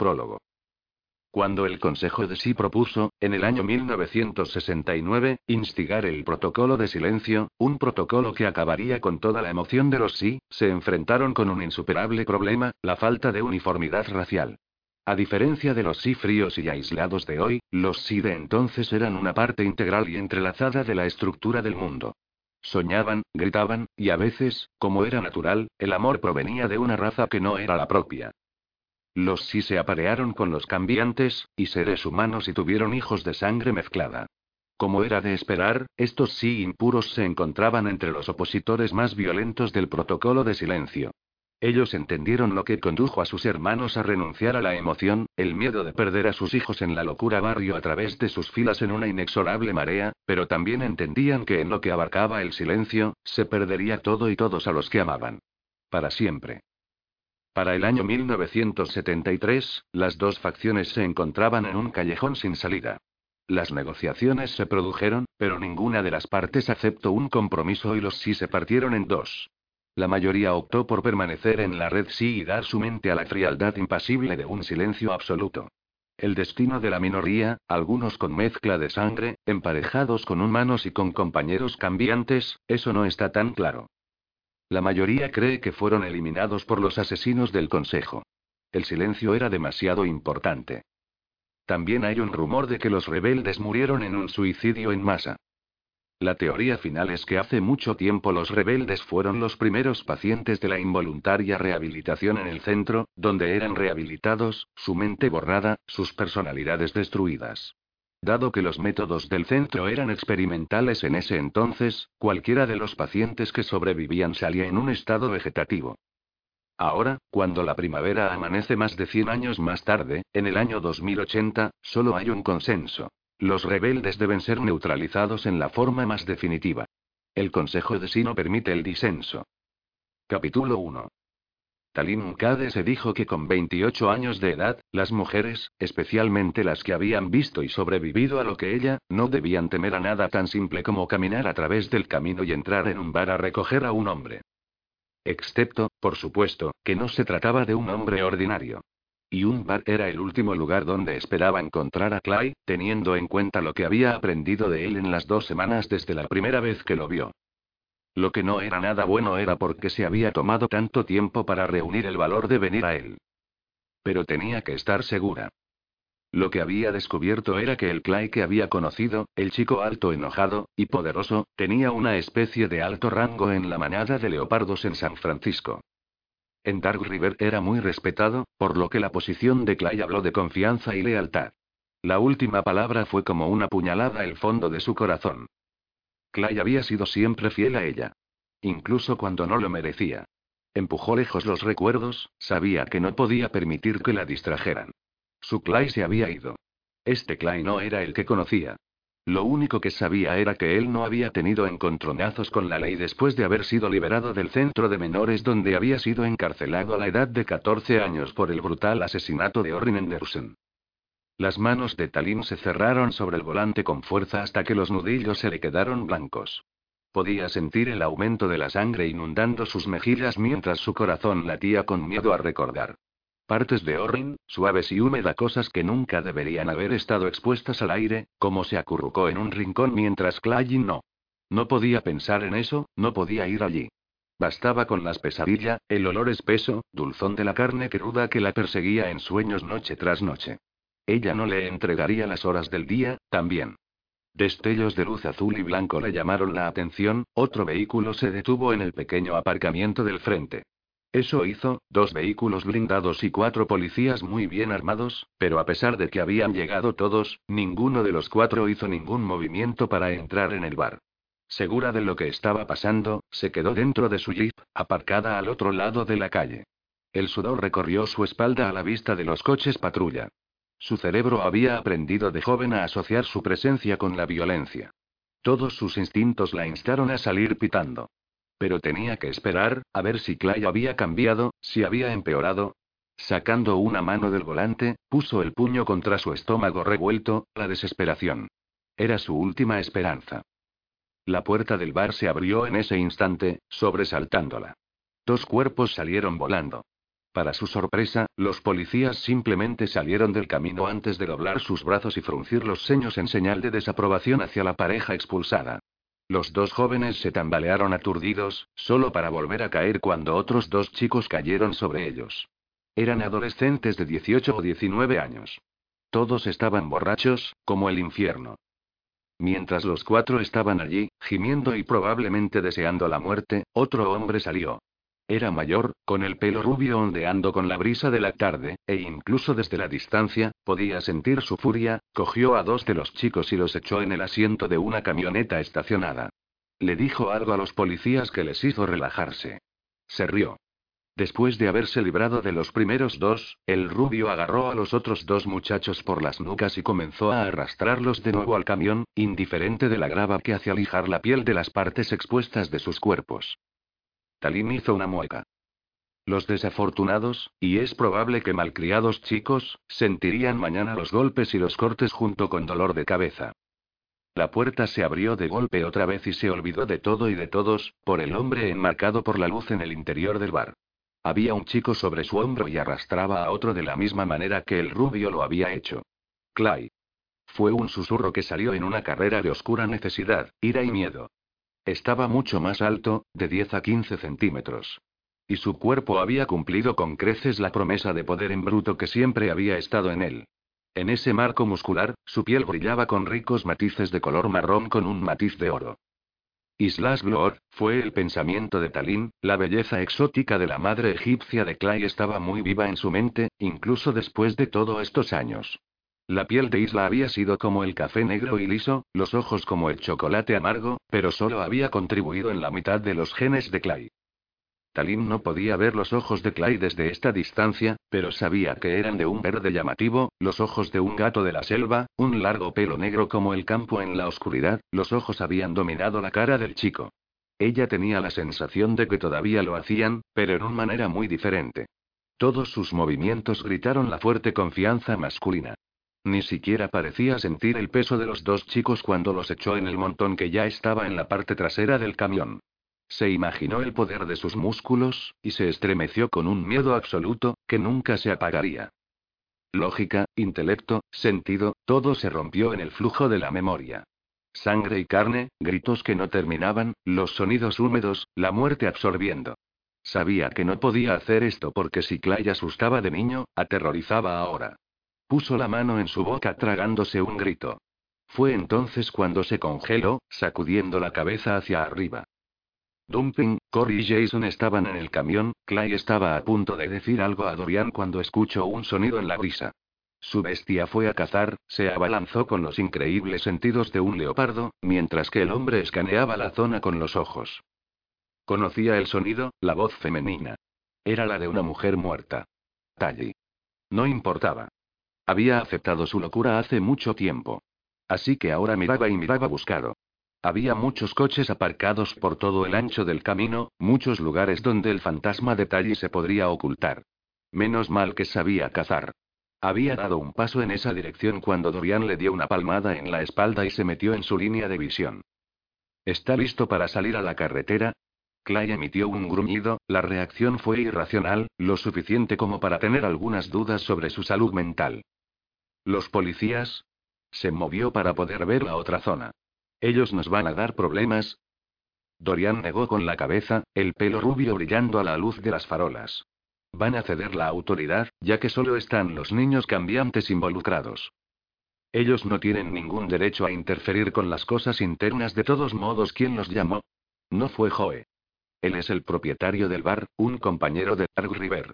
Prólogo. Cuando el Consejo de Sí propuso, en el año 1969, instigar el protocolo de silencio, un protocolo que acabaría con toda la emoción de los sí, se enfrentaron con un insuperable problema, la falta de uniformidad racial. A diferencia de los sí fríos y aislados de hoy, los sí de entonces eran una parte integral y entrelazada de la estructura del mundo. Soñaban, gritaban, y a veces, como era natural, el amor provenía de una raza que no era la propia. Los sí se aparearon con los cambiantes, y seres humanos y tuvieron hijos de sangre mezclada. Como era de esperar, estos sí impuros se encontraban entre los opositores más violentos del protocolo de silencio. Ellos entendieron lo que condujo a sus hermanos a renunciar a la emoción, el miedo de perder a sus hijos en la locura barrio a través de sus filas en una inexorable marea, pero también entendían que en lo que abarcaba el silencio, se perdería todo y todos a los que amaban. Para siempre. Para el año 1973, las dos facciones se encontraban en un callejón sin salida. Las negociaciones se produjeron, pero ninguna de las partes aceptó un compromiso y los sí se partieron en dos. La mayoría optó por permanecer en la red sí y dar su mente a la frialdad impasible de un silencio absoluto. El destino de la minoría, algunos con mezcla de sangre, emparejados con humanos y con compañeros cambiantes, eso no está tan claro. La mayoría cree que fueron eliminados por los asesinos del Consejo. El silencio era demasiado importante. También hay un rumor de que los rebeldes murieron en un suicidio en masa. La teoría final es que hace mucho tiempo los rebeldes fueron los primeros pacientes de la involuntaria rehabilitación en el centro, donde eran rehabilitados, su mente borrada, sus personalidades destruidas. Dado que los métodos del centro eran experimentales en ese entonces, cualquiera de los pacientes que sobrevivían salía en un estado vegetativo. Ahora, cuando la primavera amanece más de 100 años más tarde, en el año 2080, solo hay un consenso. Los rebeldes deben ser neutralizados en la forma más definitiva. El Consejo de Sí no permite el disenso. Capítulo 1. Talim Kade se dijo que con 28 años de edad, las mujeres, especialmente las que habían visto y sobrevivido a lo que ella, no debían temer a nada tan simple como caminar a través del camino y entrar en un bar a recoger a un hombre. Excepto, por supuesto, que no se trataba de un hombre ordinario. Y un bar era el último lugar donde esperaba encontrar a Clay, teniendo en cuenta lo que había aprendido de él en las dos semanas desde la primera vez que lo vio. Lo que no era nada bueno era porque se había tomado tanto tiempo para reunir el valor de venir a él. Pero tenía que estar segura. Lo que había descubierto era que el Clay que había conocido, el chico alto enojado, y poderoso, tenía una especie de alto rango en la manada de leopardos en San Francisco. En Dark River era muy respetado, por lo que la posición de Clay habló de confianza y lealtad. La última palabra fue como una puñalada al fondo de su corazón. Clay había sido siempre fiel a ella. Incluso cuando no lo merecía. Empujó lejos los recuerdos, sabía que no podía permitir que la distrajeran. Su Clay se había ido. Este Clay no era el que conocía. Lo único que sabía era que él no había tenido encontronazos con la ley después de haber sido liberado del centro de menores donde había sido encarcelado a la edad de 14 años por el brutal asesinato de Orrin Anderson. Las manos de Talim se cerraron sobre el volante con fuerza hasta que los nudillos se le quedaron blancos. Podía sentir el aumento de la sangre inundando sus mejillas mientras su corazón latía con miedo a recordar. Partes de Orrin, suaves y húmedas cosas que nunca deberían haber estado expuestas al aire, como se acurrucó en un rincón mientras Clay no. No podía pensar en eso, no podía ir allí. Bastaba con las pesadillas, el olor espeso, dulzón de la carne cruda que la perseguía en sueños noche tras noche. Ella no le entregaría las horas del día, también. Destellos de luz azul y blanco le llamaron la atención, otro vehículo se detuvo en el pequeño aparcamiento del frente. Eso hizo, dos vehículos blindados y cuatro policías muy bien armados, pero a pesar de que habían llegado todos, ninguno de los cuatro hizo ningún movimiento para entrar en el bar. Segura de lo que estaba pasando, se quedó dentro de su jeep, aparcada al otro lado de la calle. El sudor recorrió su espalda a la vista de los coches patrulla. Su cerebro había aprendido de joven a asociar su presencia con la violencia. Todos sus instintos la instaron a salir pitando. Pero tenía que esperar, a ver si Clay había cambiado, si había empeorado. Sacando una mano del volante, puso el puño contra su estómago revuelto, la desesperación. Era su última esperanza. La puerta del bar se abrió en ese instante, sobresaltándola. Dos cuerpos salieron volando. Para su sorpresa, los policías simplemente salieron del camino antes de doblar sus brazos y fruncir los seños en señal de desaprobación hacia la pareja expulsada. Los dos jóvenes se tambalearon aturdidos, solo para volver a caer cuando otros dos chicos cayeron sobre ellos. Eran adolescentes de 18 o 19 años. Todos estaban borrachos, como el infierno. Mientras los cuatro estaban allí, gimiendo y probablemente deseando la muerte, otro hombre salió. Era mayor, con el pelo rubio ondeando con la brisa de la tarde, e incluso desde la distancia, podía sentir su furia, cogió a dos de los chicos y los echó en el asiento de una camioneta estacionada. Le dijo algo a los policías que les hizo relajarse. Se rió. Después de haberse librado de los primeros dos, el rubio agarró a los otros dos muchachos por las nucas y comenzó a arrastrarlos de nuevo al camión, indiferente de la grava que hacía lijar la piel de las partes expuestas de sus cuerpos. Talim hizo una mueca. Los desafortunados, y es probable que malcriados chicos, sentirían mañana los golpes y los cortes junto con dolor de cabeza. La puerta se abrió de golpe otra vez y se olvidó de todo y de todos, por el hombre enmarcado por la luz en el interior del bar. Había un chico sobre su hombro y arrastraba a otro de la misma manera que el rubio lo había hecho. Clay. Fue un susurro que salió en una carrera de oscura necesidad, ira y miedo. Estaba mucho más alto, de 10 a 15 centímetros. Y su cuerpo había cumplido con creces la promesa de poder en bruto que siempre había estado en él. En ese marco muscular, su piel brillaba con ricos matices de color marrón con un matiz de oro. Islas Bloor, fue el pensamiento de Talim, la belleza exótica de la madre egipcia de Clay estaba muy viva en su mente, incluso después de todos estos años. La piel de Isla había sido como el café negro y liso, los ojos como el chocolate amargo, pero solo había contribuido en la mitad de los genes de Clay. Talim no podía ver los ojos de Clay desde esta distancia, pero sabía que eran de un verde llamativo, los ojos de un gato de la selva, un largo pelo negro como el campo en la oscuridad, los ojos habían dominado la cara del chico. Ella tenía la sensación de que todavía lo hacían, pero en una manera muy diferente. Todos sus movimientos gritaron la fuerte confianza masculina. Ni siquiera parecía sentir el peso de los dos chicos cuando los echó en el montón que ya estaba en la parte trasera del camión. Se imaginó el poder de sus músculos, y se estremeció con un miedo absoluto, que nunca se apagaría. Lógica, intelecto, sentido, todo se rompió en el flujo de la memoria. Sangre y carne, gritos que no terminaban, los sonidos húmedos, la muerte absorbiendo. Sabía que no podía hacer esto porque si Clay asustaba de niño, aterrorizaba ahora. Puso la mano en su boca tragándose un grito. Fue entonces cuando se congeló, sacudiendo la cabeza hacia arriba. Dumping, Corey y Jason estaban en el camión, Clay estaba a punto de decir algo a Dorian cuando escuchó un sonido en la brisa. Su bestia fue a cazar, se abalanzó con los increíbles sentidos de un leopardo, mientras que el hombre escaneaba la zona con los ojos. Conocía el sonido, la voz femenina. Era la de una mujer muerta. Talli. No importaba. Había aceptado su locura hace mucho tiempo. Así que ahora miraba y miraba buscado. Había muchos coches aparcados por todo el ancho del camino, muchos lugares donde el fantasma de Talli se podría ocultar. Menos mal que sabía cazar. Había dado un paso en esa dirección cuando Dorian le dio una palmada en la espalda y se metió en su línea de visión. ¿Está listo para salir a la carretera? Clay emitió un gruñido, la reacción fue irracional, lo suficiente como para tener algunas dudas sobre su salud mental. ¿Los policías? Se movió para poder ver la otra zona. ¿Ellos nos van a dar problemas? Dorian negó con la cabeza, el pelo rubio brillando a la luz de las farolas. Van a ceder la autoridad, ya que solo están los niños cambiantes involucrados. Ellos no tienen ningún derecho a interferir con las cosas internas de todos modos. ¿Quién los llamó? No fue Joe. Él es el propietario del bar, un compañero de Dark River.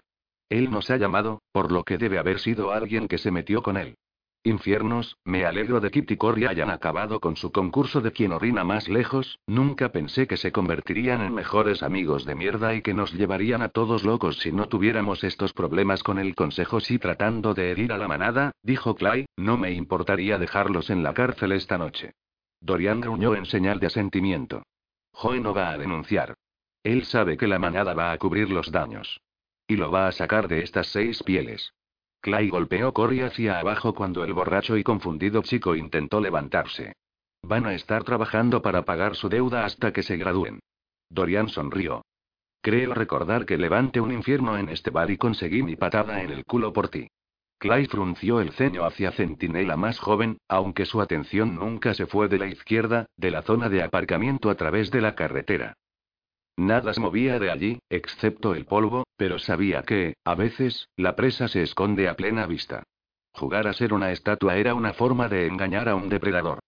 Él nos ha llamado, por lo que debe haber sido alguien que se metió con él. Infiernos, me alegro de y Cory hayan acabado con su concurso de quien orina más lejos, nunca pensé que se convertirían en mejores amigos de mierda y que nos llevarían a todos locos si no tuviéramos estos problemas con el consejo si tratando de herir a la manada, dijo Clay, no me importaría dejarlos en la cárcel esta noche. Dorian gruñó en señal de asentimiento. Joe no va a denunciar. Él sabe que la manada va a cubrir los daños. Y lo va a sacar de estas seis pieles. Clay golpeó Cory hacia abajo cuando el borracho y confundido chico intentó levantarse. Van a estar trabajando para pagar su deuda hasta que se gradúen. Dorian sonrió. Creo recordar que levante un infierno en este bar y conseguí mi patada en el culo por ti. Clay frunció el ceño hacia Centinela más joven, aunque su atención nunca se fue de la izquierda, de la zona de aparcamiento a través de la carretera. Nada se movía de allí, excepto el polvo, pero sabía que, a veces, la presa se esconde a plena vista. Jugar a ser una estatua era una forma de engañar a un depredador.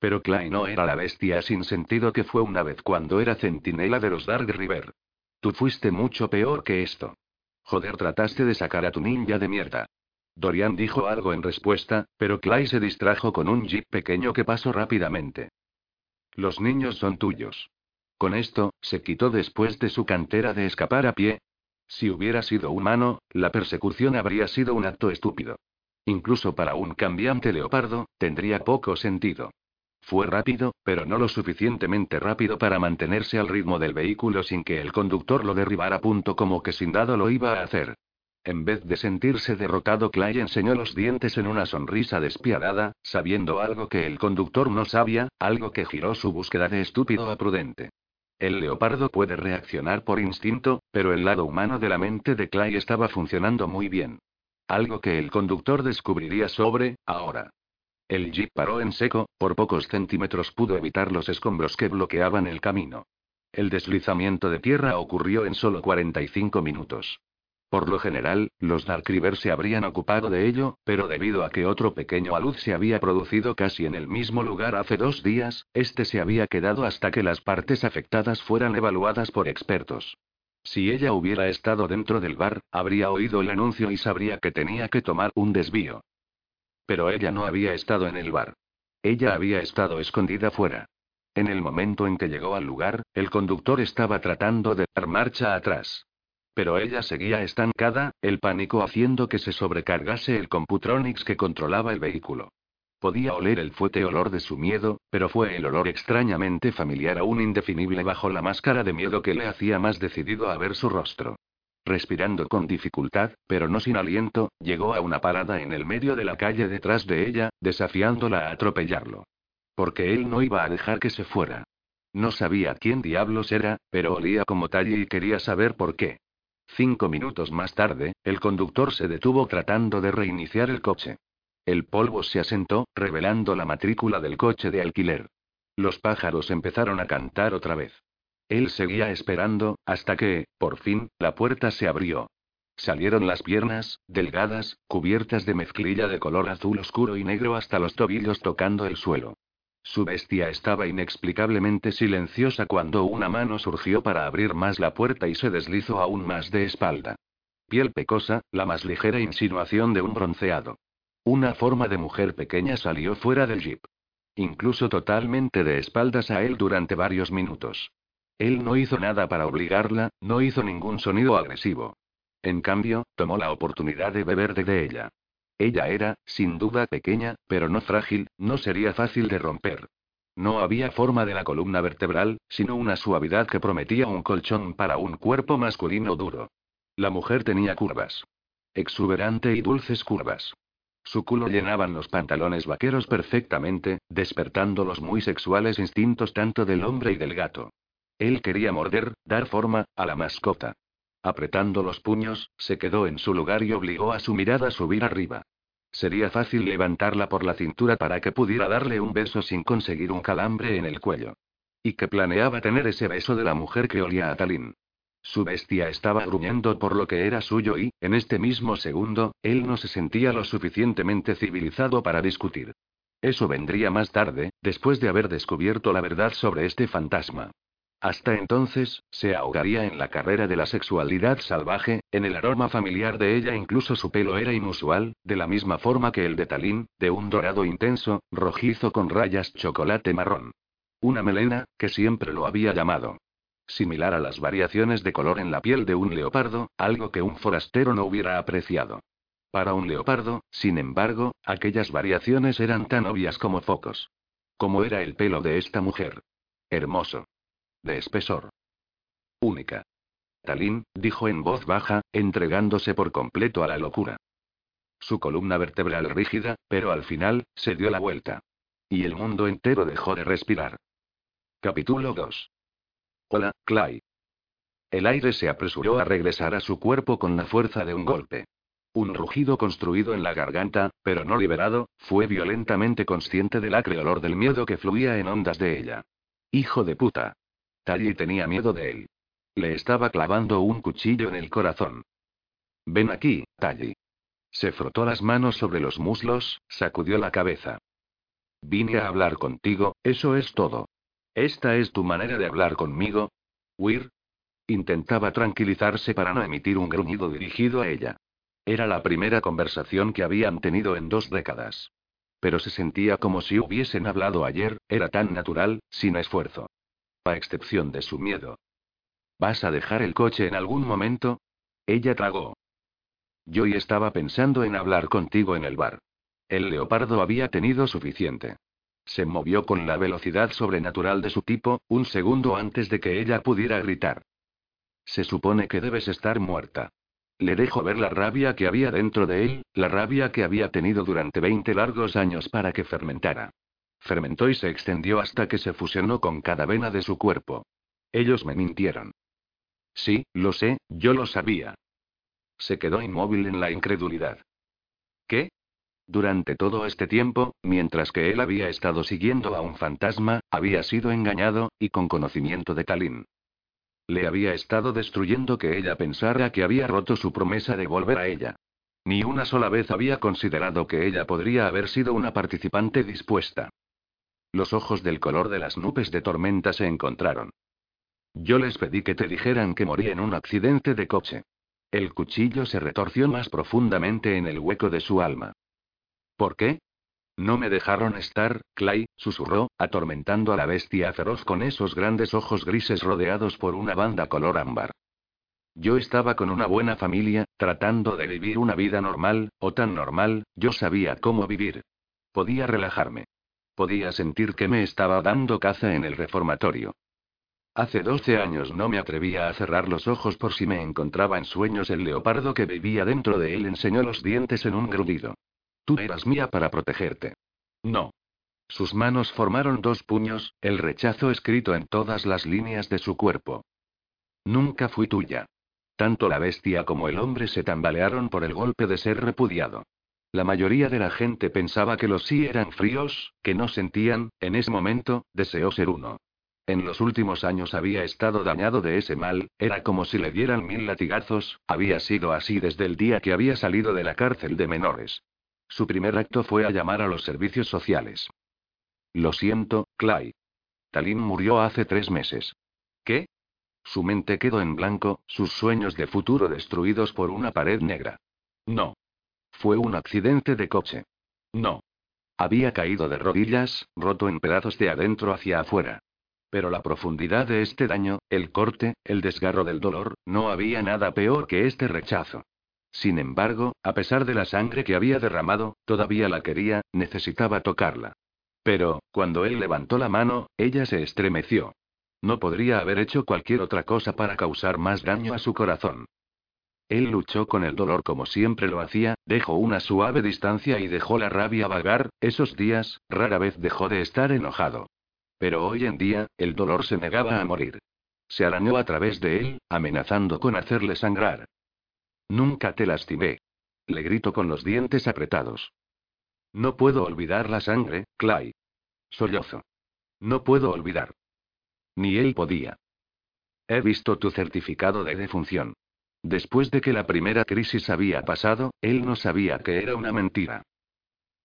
Pero Clay no era la bestia sin sentido que fue una vez cuando era centinela de los Dark River. Tú fuiste mucho peor que esto. Joder, trataste de sacar a tu ninja de mierda. Dorian dijo algo en respuesta, pero Clay se distrajo con un jeep pequeño que pasó rápidamente. Los niños son tuyos. Con esto, se quitó después de su cantera de escapar a pie. Si hubiera sido humano, la persecución habría sido un acto estúpido. Incluso para un cambiante leopardo, tendría poco sentido. Fue rápido, pero no lo suficientemente rápido para mantenerse al ritmo del vehículo sin que el conductor lo derribara. Punto como que sin dado lo iba a hacer. En vez de sentirse derrotado, Clay enseñó los dientes en una sonrisa despiadada, sabiendo algo que el conductor no sabía, algo que giró su búsqueda de estúpido a prudente. El leopardo puede reaccionar por instinto, pero el lado humano de la mente de Clay estaba funcionando muy bien. Algo que el conductor descubriría sobre, ahora. El jeep paró en seco, por pocos centímetros pudo evitar los escombros que bloqueaban el camino. El deslizamiento de tierra ocurrió en solo 45 minutos. Por lo general, los Darkriver se habrían ocupado de ello, pero debido a que otro pequeño alud se había producido casi en el mismo lugar hace dos días, este se había quedado hasta que las partes afectadas fueran evaluadas por expertos. Si ella hubiera estado dentro del bar, habría oído el anuncio y sabría que tenía que tomar un desvío. Pero ella no había estado en el bar. Ella había estado escondida fuera. En el momento en que llegó al lugar, el conductor estaba tratando de dar marcha atrás. Pero ella seguía estancada, el pánico haciendo que se sobrecargase el Computronics que controlaba el vehículo. Podía oler el fuerte olor de su miedo, pero fue el olor extrañamente familiar aún indefinible bajo la máscara de miedo que le hacía más decidido a ver su rostro. Respirando con dificultad, pero no sin aliento, llegó a una parada en el medio de la calle detrás de ella, desafiándola a atropellarlo. Porque él no iba a dejar que se fuera. No sabía quién diablos era, pero olía como talle y quería saber por qué. Cinco minutos más tarde, el conductor se detuvo tratando de reiniciar el coche. El polvo se asentó, revelando la matrícula del coche de alquiler. Los pájaros empezaron a cantar otra vez. Él seguía esperando, hasta que, por fin, la puerta se abrió. Salieron las piernas, delgadas, cubiertas de mezclilla de color azul oscuro y negro hasta los tobillos tocando el suelo. Su bestia estaba inexplicablemente silenciosa cuando una mano surgió para abrir más la puerta y se deslizó aún más de espalda. Piel pecosa, la más ligera insinuación de un bronceado. Una forma de mujer pequeña salió fuera del jeep. Incluso totalmente de espaldas a él durante varios minutos. Él no hizo nada para obligarla, no hizo ningún sonido agresivo. En cambio, tomó la oportunidad de beber de ella. Ella era, sin duda, pequeña, pero no frágil, no sería fácil de romper. No había forma de la columna vertebral, sino una suavidad que prometía un colchón para un cuerpo masculino duro. La mujer tenía curvas. Exuberante y dulces curvas. Su culo llenaban los pantalones vaqueros perfectamente, despertando los muy sexuales instintos tanto del hombre y del gato. Él quería morder, dar forma, a la mascota. Apretando los puños, se quedó en su lugar y obligó a su mirada a subir arriba. Sería fácil levantarla por la cintura para que pudiera darle un beso sin conseguir un calambre en el cuello. Y que planeaba tener ese beso de la mujer que olía a Talín. Su bestia estaba gruñendo por lo que era suyo y, en este mismo segundo, él no se sentía lo suficientemente civilizado para discutir. Eso vendría más tarde, después de haber descubierto la verdad sobre este fantasma. Hasta entonces, se ahogaría en la carrera de la sexualidad salvaje, en el aroma familiar de ella incluso su pelo era inusual, de la misma forma que el de Talín, de un dorado intenso, rojizo con rayas chocolate marrón. Una melena, que siempre lo había llamado. Similar a las variaciones de color en la piel de un leopardo, algo que un forastero no hubiera apreciado. Para un leopardo, sin embargo, aquellas variaciones eran tan obvias como focos. Como era el pelo de esta mujer. Hermoso de espesor. Única. Talín, dijo en voz baja, entregándose por completo a la locura. Su columna vertebral rígida, pero al final, se dio la vuelta. Y el mundo entero dejó de respirar. Capítulo 2. Hola, Clay. El aire se apresuró a regresar a su cuerpo con la fuerza de un golpe. Un rugido construido en la garganta, pero no liberado, fue violentamente consciente del acre olor del miedo que fluía en ondas de ella. Hijo de puta. Tally tenía miedo de él. Le estaba clavando un cuchillo en el corazón. Ven aquí, Tally. Se frotó las manos sobre los muslos, sacudió la cabeza. Vine a hablar contigo, eso es todo. ¿Esta es tu manera de hablar conmigo? Weir. Intentaba tranquilizarse para no emitir un gruñido dirigido a ella. Era la primera conversación que habían tenido en dos décadas. Pero se sentía como si hubiesen hablado ayer, era tan natural, sin esfuerzo. A excepción de su miedo. ¿Vas a dejar el coche en algún momento? Ella tragó. Yo y estaba pensando en hablar contigo en el bar. El leopardo había tenido suficiente. Se movió con la velocidad sobrenatural de su tipo, un segundo antes de que ella pudiera gritar. Se supone que debes estar muerta. Le dejo ver la rabia que había dentro de él, la rabia que había tenido durante 20 largos años para que fermentara. Fermentó y se extendió hasta que se fusionó con cada vena de su cuerpo. Ellos me mintieron. Sí, lo sé, yo lo sabía. Se quedó inmóvil en la incredulidad. ¿Qué? Durante todo este tiempo, mientras que él había estado siguiendo a un fantasma, había sido engañado, y con conocimiento de Talín. Le había estado destruyendo que ella pensara que había roto su promesa de volver a ella. Ni una sola vez había considerado que ella podría haber sido una participante dispuesta. Los ojos del color de las nubes de tormenta se encontraron. Yo les pedí que te dijeran que morí en un accidente de coche. El cuchillo se retorció más profundamente en el hueco de su alma. ¿Por qué? No me dejaron estar, Clay, susurró, atormentando a la bestia feroz con esos grandes ojos grises rodeados por una banda color ámbar. Yo estaba con una buena familia, tratando de vivir una vida normal, o tan normal, yo sabía cómo vivir. Podía relajarme. Podía sentir que me estaba dando caza en el reformatorio. Hace 12 años no me atrevía a cerrar los ojos por si me encontraba en sueños el leopardo que vivía dentro de él enseñó los dientes en un grudido. Tú eras mía para protegerte. No. Sus manos formaron dos puños, el rechazo escrito en todas las líneas de su cuerpo. Nunca fui tuya. Tanto la bestia como el hombre se tambalearon por el golpe de ser repudiado. La mayoría de la gente pensaba que los sí eran fríos, que no sentían, en ese momento, deseó ser uno. En los últimos años había estado dañado de ese mal, era como si le dieran mil latigazos, había sido así desde el día que había salido de la cárcel de menores. Su primer acto fue a llamar a los servicios sociales. Lo siento, Clay. Talín murió hace tres meses. ¿Qué? Su mente quedó en blanco, sus sueños de futuro destruidos por una pared negra. No. Fue un accidente de coche. No. Había caído de rodillas, roto en pedazos de adentro hacia afuera. Pero la profundidad de este daño, el corte, el desgarro del dolor, no había nada peor que este rechazo. Sin embargo, a pesar de la sangre que había derramado, todavía la quería, necesitaba tocarla. Pero, cuando él levantó la mano, ella se estremeció. No podría haber hecho cualquier otra cosa para causar más daño a su corazón. Él luchó con el dolor como siempre lo hacía, dejó una suave distancia y dejó la rabia vagar, esos días, rara vez dejó de estar enojado. Pero hoy en día, el dolor se negaba a morir. Se arañó a través de él, amenazando con hacerle sangrar. Nunca te lastimé. Le gritó con los dientes apretados. No puedo olvidar la sangre, Clay. Sollozo. No puedo olvidar. Ni él podía. He visto tu certificado de defunción. Después de que la primera crisis había pasado, él no sabía que era una mentira.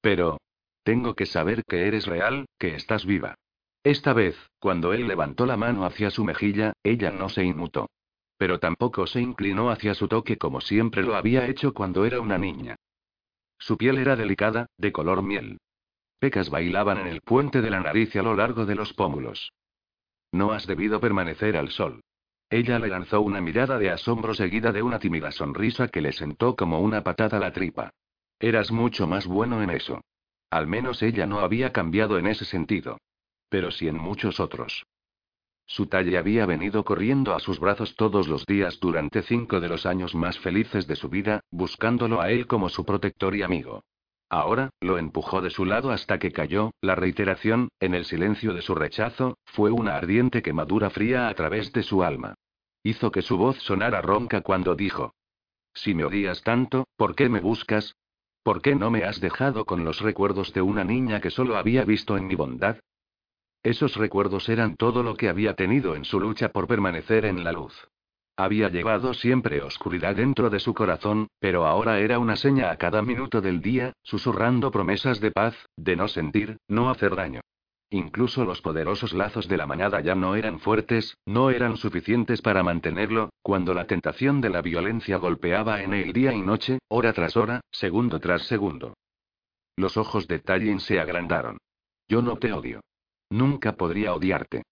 Pero... Tengo que saber que eres real, que estás viva. Esta vez, cuando él levantó la mano hacia su mejilla, ella no se inmutó. Pero tampoco se inclinó hacia su toque como siempre lo había hecho cuando era una niña. Su piel era delicada, de color miel. Pecas bailaban en el puente de la nariz a lo largo de los pómulos. No has debido permanecer al sol. Ella le lanzó una mirada de asombro seguida de una tímida sonrisa que le sentó como una patada a la tripa. Eras mucho más bueno en eso. Al menos ella no había cambiado en ese sentido. Pero sí en muchos otros. Su talle había venido corriendo a sus brazos todos los días durante cinco de los años más felices de su vida, buscándolo a él como su protector y amigo. Ahora, lo empujó de su lado hasta que cayó, la reiteración, en el silencio de su rechazo, fue una ardiente quemadura fría a través de su alma. Hizo que su voz sonara ronca cuando dijo. Si me odias tanto, ¿por qué me buscas? ¿Por qué no me has dejado con los recuerdos de una niña que solo había visto en mi bondad? Esos recuerdos eran todo lo que había tenido en su lucha por permanecer en la luz. Había llevado siempre oscuridad dentro de su corazón, pero ahora era una seña a cada minuto del día, susurrando promesas de paz, de no sentir, no hacer daño. Incluso los poderosos lazos de la mañana ya no eran fuertes, no eran suficientes para mantenerlo, cuando la tentación de la violencia golpeaba en él día y noche, hora tras hora, segundo tras segundo. Los ojos de Tallin se agrandaron. Yo no te odio. Nunca podría odiarte.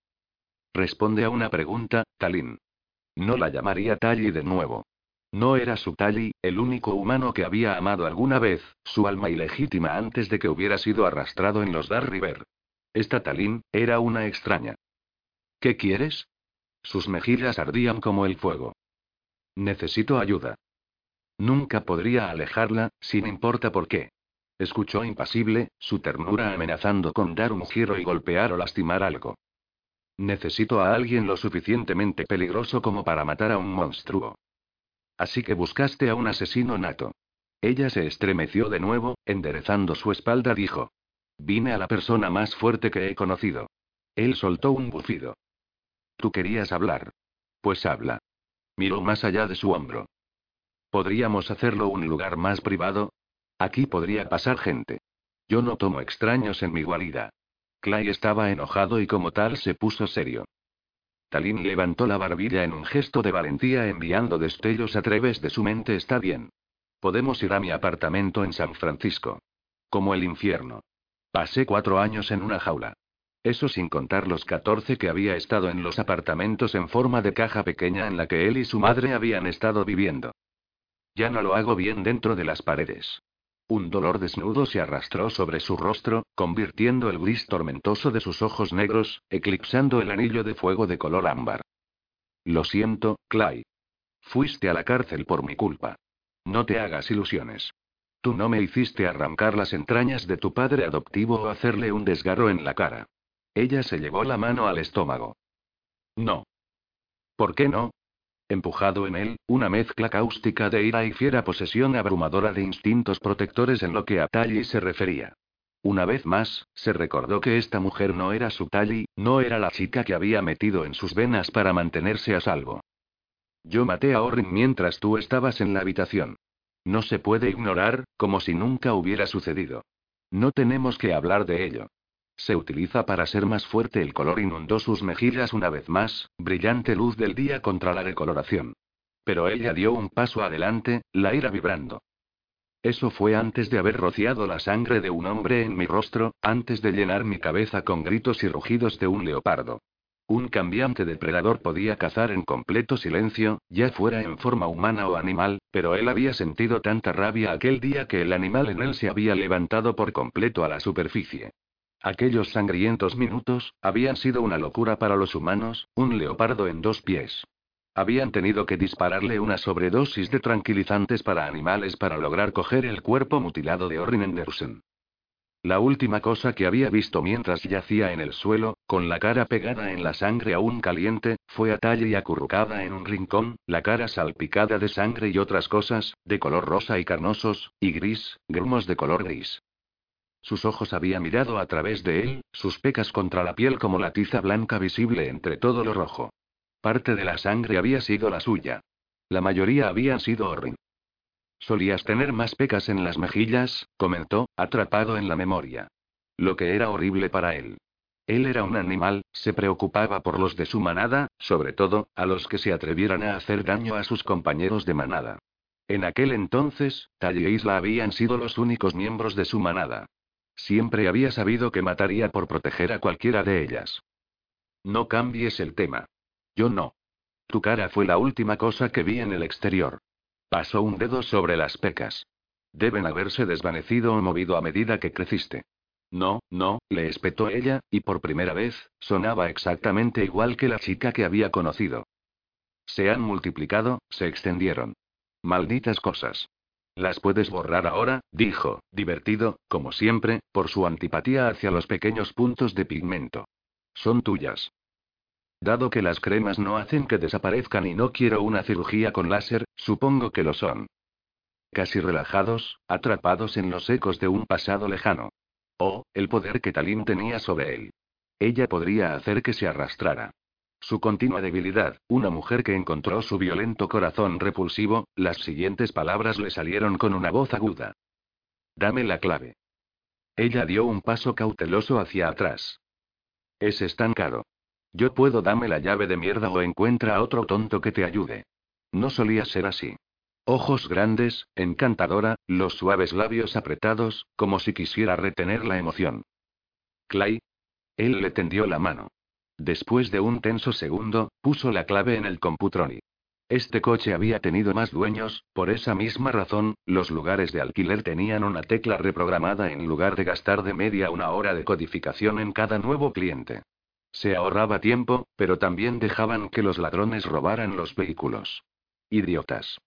Responde a una pregunta, Talin. No la llamaría Tali de nuevo. No era su Tali, el único humano que había amado alguna vez, su alma ilegítima antes de que hubiera sido arrastrado en los Dar River. Esta Talin, era una extraña. ¿Qué quieres? Sus mejillas ardían como el fuego. Necesito ayuda. Nunca podría alejarla, sin importa por qué. Escuchó impasible, su ternura amenazando con dar un giro y golpear o lastimar algo. Necesito a alguien lo suficientemente peligroso como para matar a un monstruo. Así que buscaste a un asesino nato. Ella se estremeció de nuevo, enderezando su espalda dijo. Vine a la persona más fuerte que he conocido. Él soltó un bufido. Tú querías hablar. Pues habla. Miró más allá de su hombro. ¿Podríamos hacerlo un lugar más privado? Aquí podría pasar gente. Yo no tomo extraños en mi guarida. Clay estaba enojado y como tal se puso serio. Talín levantó la barbilla en un gesto de valentía enviando destellos a través de su mente. Está bien. Podemos ir a mi apartamento en San Francisco. Como el infierno. Pasé cuatro años en una jaula. Eso sin contar los catorce que había estado en los apartamentos en forma de caja pequeña en la que él y su madre habían estado viviendo. Ya no lo hago bien dentro de las paredes. Un dolor desnudo se arrastró sobre su rostro, convirtiendo el gris tormentoso de sus ojos negros, eclipsando el anillo de fuego de color ámbar. Lo siento, Clay. Fuiste a la cárcel por mi culpa. No te hagas ilusiones. Tú no me hiciste arrancar las entrañas de tu padre adoptivo o hacerle un desgarro en la cara. Ella se llevó la mano al estómago. No. ¿Por qué no? Empujado en él, una mezcla cáustica de ira y fiera posesión abrumadora de instintos protectores en lo que a Tally se refería. Una vez más, se recordó que esta mujer no era su Tally, no era la chica que había metido en sus venas para mantenerse a salvo. Yo maté a Orrin mientras tú estabas en la habitación. No se puede ignorar, como si nunca hubiera sucedido. No tenemos que hablar de ello. Se utiliza para ser más fuerte. El color inundó sus mejillas una vez más, brillante luz del día contra la decoloración. Pero ella dio un paso adelante, la ira vibrando. Eso fue antes de haber rociado la sangre de un hombre en mi rostro, antes de llenar mi cabeza con gritos y rugidos de un leopardo. Un cambiante depredador podía cazar en completo silencio, ya fuera en forma humana o animal, pero él había sentido tanta rabia aquel día que el animal en él se había levantado por completo a la superficie. Aquellos sangrientos minutos, habían sido una locura para los humanos, un leopardo en dos pies. Habían tenido que dispararle una sobredosis de tranquilizantes para animales para lograr coger el cuerpo mutilado de Orrin Anderson. La última cosa que había visto mientras yacía en el suelo, con la cara pegada en la sangre aún caliente, fue a y acurrucada en un rincón, la cara salpicada de sangre y otras cosas, de color rosa y carnosos, y gris, grumos de color gris. Sus ojos habían mirado a través de él, sus pecas contra la piel como la tiza blanca visible entre todo lo rojo. Parte de la sangre había sido la suya. La mayoría habían sido Orrin. Solías tener más pecas en las mejillas, comentó, atrapado en la memoria. Lo que era horrible para él. Él era un animal, se preocupaba por los de su manada, sobre todo, a los que se atrevieran a hacer daño a sus compañeros de manada. En aquel entonces, Tall y Isla habían sido los únicos miembros de su manada. Siempre había sabido que mataría por proteger a cualquiera de ellas. No cambies el tema. Yo no. Tu cara fue la última cosa que vi en el exterior. Pasó un dedo sobre las pecas. Deben haberse desvanecido o movido a medida que creciste. No, no, le espetó ella, y por primera vez, sonaba exactamente igual que la chica que había conocido. Se han multiplicado, se extendieron. Malditas cosas. Las puedes borrar ahora, dijo, divertido, como siempre, por su antipatía hacia los pequeños puntos de pigmento. Son tuyas. Dado que las cremas no hacen que desaparezcan y no quiero una cirugía con láser, supongo que lo son. Casi relajados, atrapados en los ecos de un pasado lejano. Oh, el poder que Talín tenía sobre él. Ella podría hacer que se arrastrara. Su continua debilidad, una mujer que encontró su violento corazón repulsivo, las siguientes palabras le salieron con una voz aguda. Dame la clave. Ella dio un paso cauteloso hacia atrás. Es estancado. Yo puedo dame la llave de mierda o encuentra a otro tonto que te ayude. No solía ser así. Ojos grandes, encantadora, los suaves labios apretados, como si quisiera retener la emoción. Clay. Él le tendió la mano. Después de un tenso segundo, puso la clave en el computroni. Este coche había tenido más dueños, por esa misma razón, los lugares de alquiler tenían una tecla reprogramada en lugar de gastar de media una hora de codificación en cada nuevo cliente. Se ahorraba tiempo, pero también dejaban que los ladrones robaran los vehículos. Idiotas.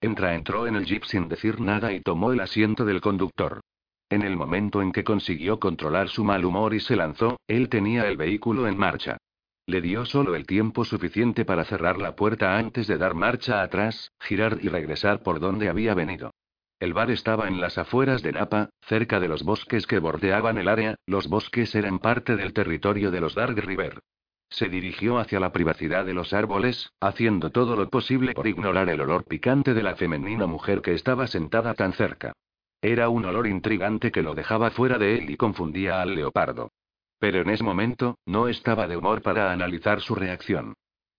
Entra entró en el jeep sin decir nada y tomó el asiento del conductor. En el momento en que consiguió controlar su mal humor y se lanzó, él tenía el vehículo en marcha. Le dio solo el tiempo suficiente para cerrar la puerta antes de dar marcha atrás, girar y regresar por donde había venido. El bar estaba en las afueras de Napa, cerca de los bosques que bordeaban el área, los bosques eran parte del territorio de los Dark River. Se dirigió hacia la privacidad de los árboles, haciendo todo lo posible por ignorar el olor picante de la femenina mujer que estaba sentada tan cerca. Era un olor intrigante que lo dejaba fuera de él y confundía al leopardo. Pero en ese momento, no estaba de humor para analizar su reacción.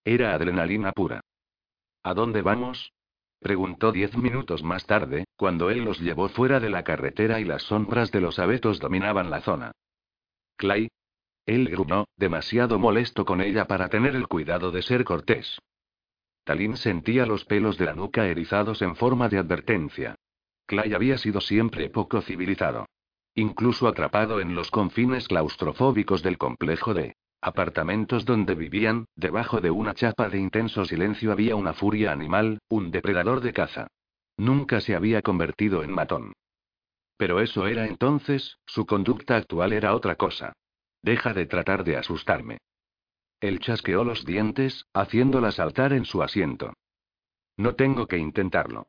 Era adrenalina pura. ¿A dónde vamos? Preguntó diez minutos más tarde, cuando él los llevó fuera de la carretera y las sombras de los abetos dominaban la zona. Clay, él gruñó, demasiado molesto con ella para tener el cuidado de ser cortés. Talín sentía los pelos de la nuca erizados en forma de advertencia. Clay había sido siempre poco civilizado. Incluso atrapado en los confines claustrofóbicos del complejo de apartamentos donde vivían, debajo de una chapa de intenso silencio había una furia animal, un depredador de caza. Nunca se había convertido en matón. Pero eso era entonces, su conducta actual era otra cosa. Deja de tratar de asustarme. Él chasqueó los dientes, haciéndola saltar en su asiento. No tengo que intentarlo.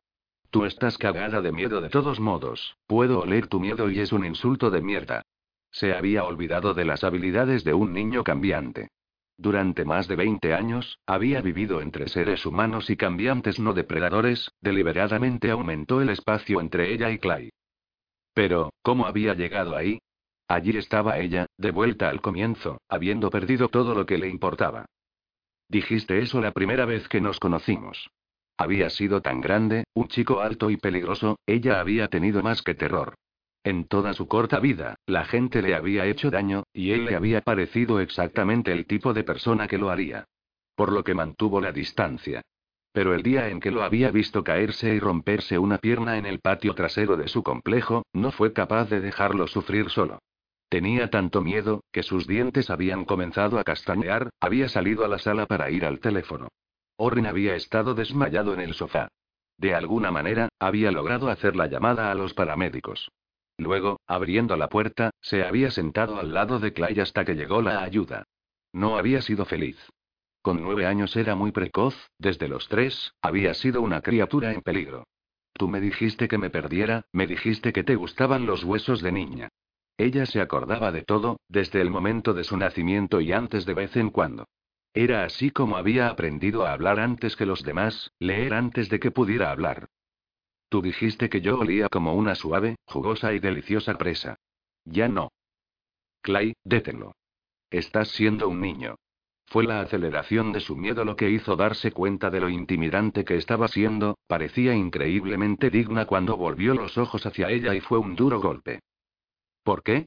Tú estás cagada de miedo de todos modos, puedo oler tu miedo y es un insulto de mierda. Se había olvidado de las habilidades de un niño cambiante. Durante más de 20 años, había vivido entre seres humanos y cambiantes no depredadores, deliberadamente aumentó el espacio entre ella y Clay. Pero, ¿cómo había llegado ahí? Allí estaba ella, de vuelta al comienzo, habiendo perdido todo lo que le importaba. Dijiste eso la primera vez que nos conocimos. Había sido tan grande, un chico alto y peligroso, ella había tenido más que terror. En toda su corta vida, la gente le había hecho daño, y él le había parecido exactamente el tipo de persona que lo haría. Por lo que mantuvo la distancia. Pero el día en que lo había visto caerse y romperse una pierna en el patio trasero de su complejo, no fue capaz de dejarlo sufrir solo. Tenía tanto miedo, que sus dientes habían comenzado a castañear, había salido a la sala para ir al teléfono. Orrin había estado desmayado en el sofá. De alguna manera, había logrado hacer la llamada a los paramédicos. Luego, abriendo la puerta, se había sentado al lado de Clay hasta que llegó la ayuda. No había sido feliz. Con nueve años era muy precoz, desde los tres, había sido una criatura en peligro. Tú me dijiste que me perdiera, me dijiste que te gustaban los huesos de niña. Ella se acordaba de todo, desde el momento de su nacimiento y antes de vez en cuando. Era así como había aprendido a hablar antes que los demás, leer antes de que pudiera hablar. Tú dijiste que yo olía como una suave, jugosa y deliciosa presa. Ya no. Clay, détenlo. Estás siendo un niño. Fue la aceleración de su miedo lo que hizo darse cuenta de lo intimidante que estaba siendo, parecía increíblemente digna cuando volvió los ojos hacia ella y fue un duro golpe. ¿Por qué?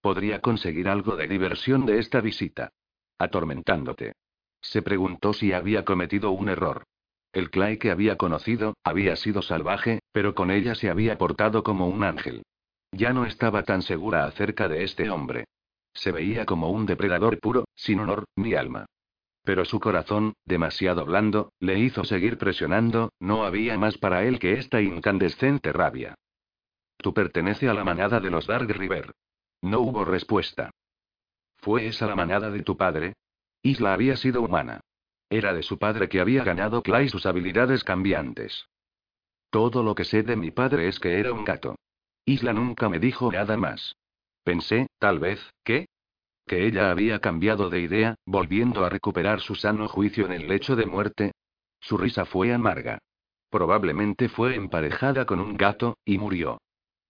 Podría conseguir algo de diversión de esta visita. Atormentándote. Se preguntó si había cometido un error. El Clay que había conocido, había sido salvaje, pero con ella se había portado como un ángel. Ya no estaba tan segura acerca de este hombre. Se veía como un depredador puro, sin honor ni alma. Pero su corazón, demasiado blando, le hizo seguir presionando, no había más para él que esta incandescente rabia. Tú pertenece a la manada de los Dark River. No hubo respuesta. ¿Fue esa la manada de tu padre? Isla había sido humana. Era de su padre que había ganado Clay sus habilidades cambiantes. Todo lo que sé de mi padre es que era un gato. Isla nunca me dijo nada más. Pensé, tal vez, que... que ella había cambiado de idea, volviendo a recuperar su sano juicio en el lecho de muerte. Su risa fue amarga. Probablemente fue emparejada con un gato, y murió.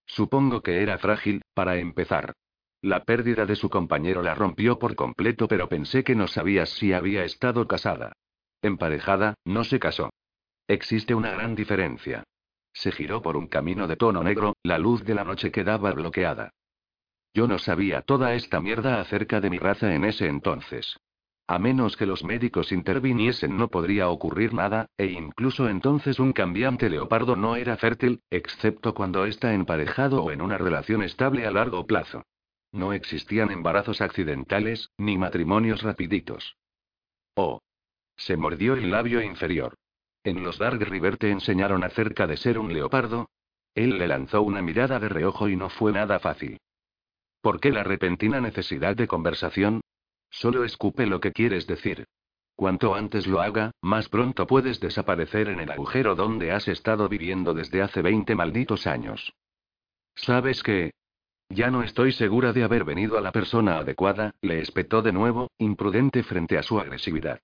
Supongo que era frágil, para empezar. La pérdida de su compañero la rompió por completo, pero pensé que no sabías si había estado casada. Emparejada, no se casó. Existe una gran diferencia. Se giró por un camino de tono negro, la luz de la noche quedaba bloqueada. Yo no sabía toda esta mierda acerca de mi raza en ese entonces. A menos que los médicos interviniesen no podría ocurrir nada, e incluso entonces un cambiante leopardo no era fértil, excepto cuando está emparejado o en una relación estable a largo plazo. No existían embarazos accidentales, ni matrimonios rapiditos. Oh. Se mordió el labio inferior. En los Dark River te enseñaron acerca de ser un leopardo. Él le lanzó una mirada de reojo y no fue nada fácil. ¿Por qué la repentina necesidad de conversación? Solo escupe lo que quieres decir. Cuanto antes lo haga, más pronto puedes desaparecer en el agujero donde has estado viviendo desde hace 20 malditos años. ¿Sabes qué? Ya no estoy segura de haber venido a la persona adecuada, le espetó de nuevo, imprudente frente a su agresividad.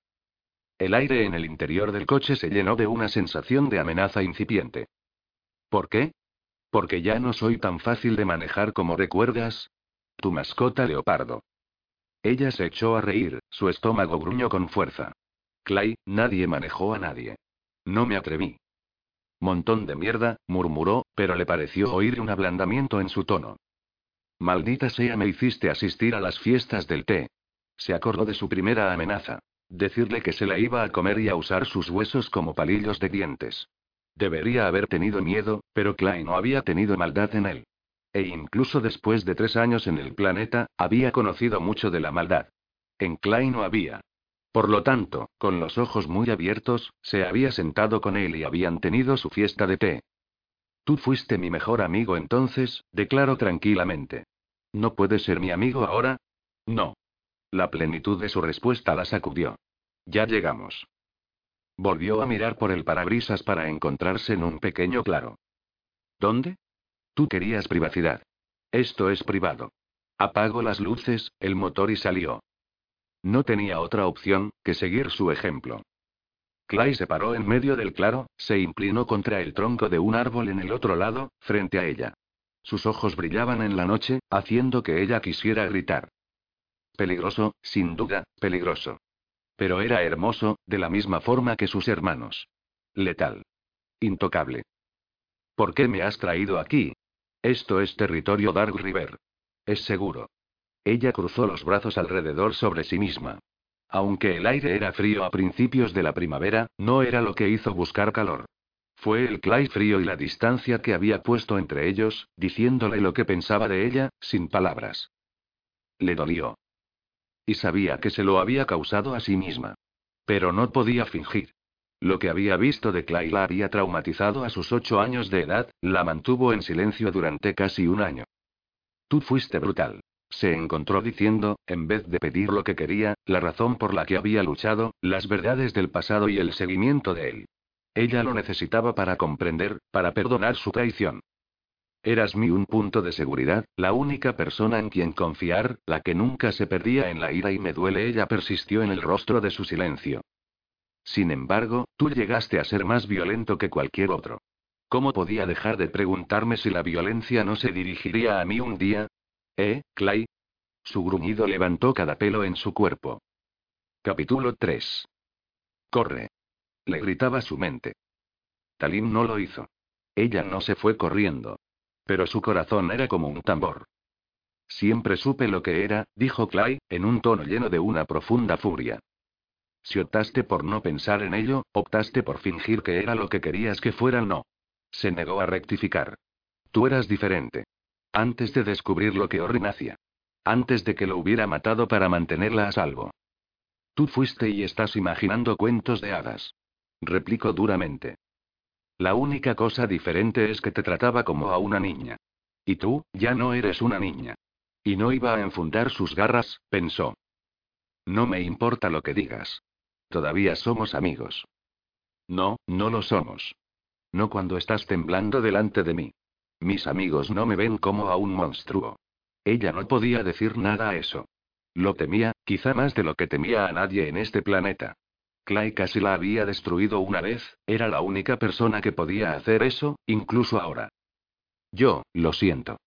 El aire en el interior del coche se llenó de una sensación de amenaza incipiente. ¿Por qué? Porque ya no soy tan fácil de manejar como recuerdas, tu mascota leopardo. Ella se echó a reír, su estómago gruñó con fuerza. Clay, nadie manejó a nadie. No me atreví. Montón de mierda, murmuró, pero le pareció oír un ablandamiento en su tono. Maldita sea, me hiciste asistir a las fiestas del té. Se acordó de su primera amenaza. Decirle que se la iba a comer y a usar sus huesos como palillos de dientes. Debería haber tenido miedo, pero Clay no había tenido maldad en él. E incluso después de tres años en el planeta, había conocido mucho de la maldad. En Klein no había. Por lo tanto, con los ojos muy abiertos, se había sentado con él y habían tenido su fiesta de té. Tú fuiste mi mejor amigo entonces, declaró tranquilamente. ¿No puedes ser mi amigo ahora? No. La plenitud de su respuesta la sacudió. Ya llegamos. Volvió a mirar por el parabrisas para encontrarse en un pequeño claro. ¿Dónde? Tú querías privacidad. Esto es privado. Apagó las luces, el motor y salió. No tenía otra opción que seguir su ejemplo. Clay se paró en medio del claro, se inclinó contra el tronco de un árbol en el otro lado, frente a ella. Sus ojos brillaban en la noche, haciendo que ella quisiera gritar. Peligroso, sin duda, peligroso. Pero era hermoso, de la misma forma que sus hermanos. Letal. Intocable. ¿Por qué me has traído aquí? Esto es territorio Dark River. Es seguro. Ella cruzó los brazos alrededor sobre sí misma. Aunque el aire era frío a principios de la primavera, no era lo que hizo buscar calor. Fue el Clay frío y la distancia que había puesto entre ellos, diciéndole lo que pensaba de ella, sin palabras. Le dolió. Y sabía que se lo había causado a sí misma. Pero no podía fingir. Lo que había visto de Clay la había traumatizado a sus ocho años de edad, la mantuvo en silencio durante casi un año. Tú fuiste brutal. Se encontró diciendo, en vez de pedir lo que quería, la razón por la que había luchado, las verdades del pasado y el seguimiento de él. Ella lo necesitaba para comprender, para perdonar su traición. Eras mi un punto de seguridad, la única persona en quien confiar, la que nunca se perdía en la ira y me duele. Ella persistió en el rostro de su silencio. Sin embargo, tú llegaste a ser más violento que cualquier otro. ¿Cómo podía dejar de preguntarme si la violencia no se dirigiría a mí un día? ¿Eh, Clay? Su gruñido levantó cada pelo en su cuerpo. Capítulo 3. Corre. Le gritaba su mente. Talim no lo hizo. Ella no se fue corriendo. Pero su corazón era como un tambor. Siempre supe lo que era, dijo Clay, en un tono lleno de una profunda furia. Si optaste por no pensar en ello, optaste por fingir que era lo que querías que fuera no. Se negó a rectificar. Tú eras diferente. Antes de descubrir lo que Orrin hacía. Antes de que lo hubiera matado para mantenerla a salvo. Tú fuiste y estás imaginando cuentos de hadas. Replicó duramente. La única cosa diferente es que te trataba como a una niña. Y tú, ya no eres una niña. Y no iba a enfundar sus garras, pensó. No me importa lo que digas. Todavía somos amigos. No, no lo somos. No cuando estás temblando delante de mí. Mis amigos no me ven como a un monstruo. Ella no podía decir nada a eso. Lo temía, quizá más de lo que temía a nadie en este planeta. Clay casi la había destruido una vez, era la única persona que podía hacer eso, incluso ahora. Yo, lo siento.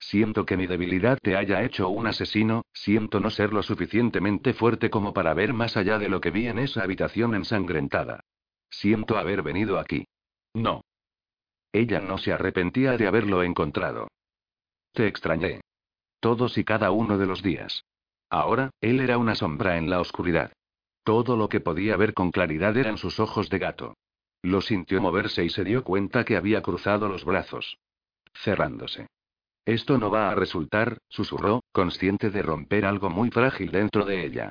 Siento que mi debilidad te haya hecho un asesino, siento no ser lo suficientemente fuerte como para ver más allá de lo que vi en esa habitación ensangrentada. Siento haber venido aquí. No. Ella no se arrepentía de haberlo encontrado. Te extrañé. Todos y cada uno de los días. Ahora, él era una sombra en la oscuridad. Todo lo que podía ver con claridad eran sus ojos de gato. Lo sintió moverse y se dio cuenta que había cruzado los brazos. Cerrándose. Esto no va a resultar, susurró, consciente de romper algo muy frágil dentro de ella.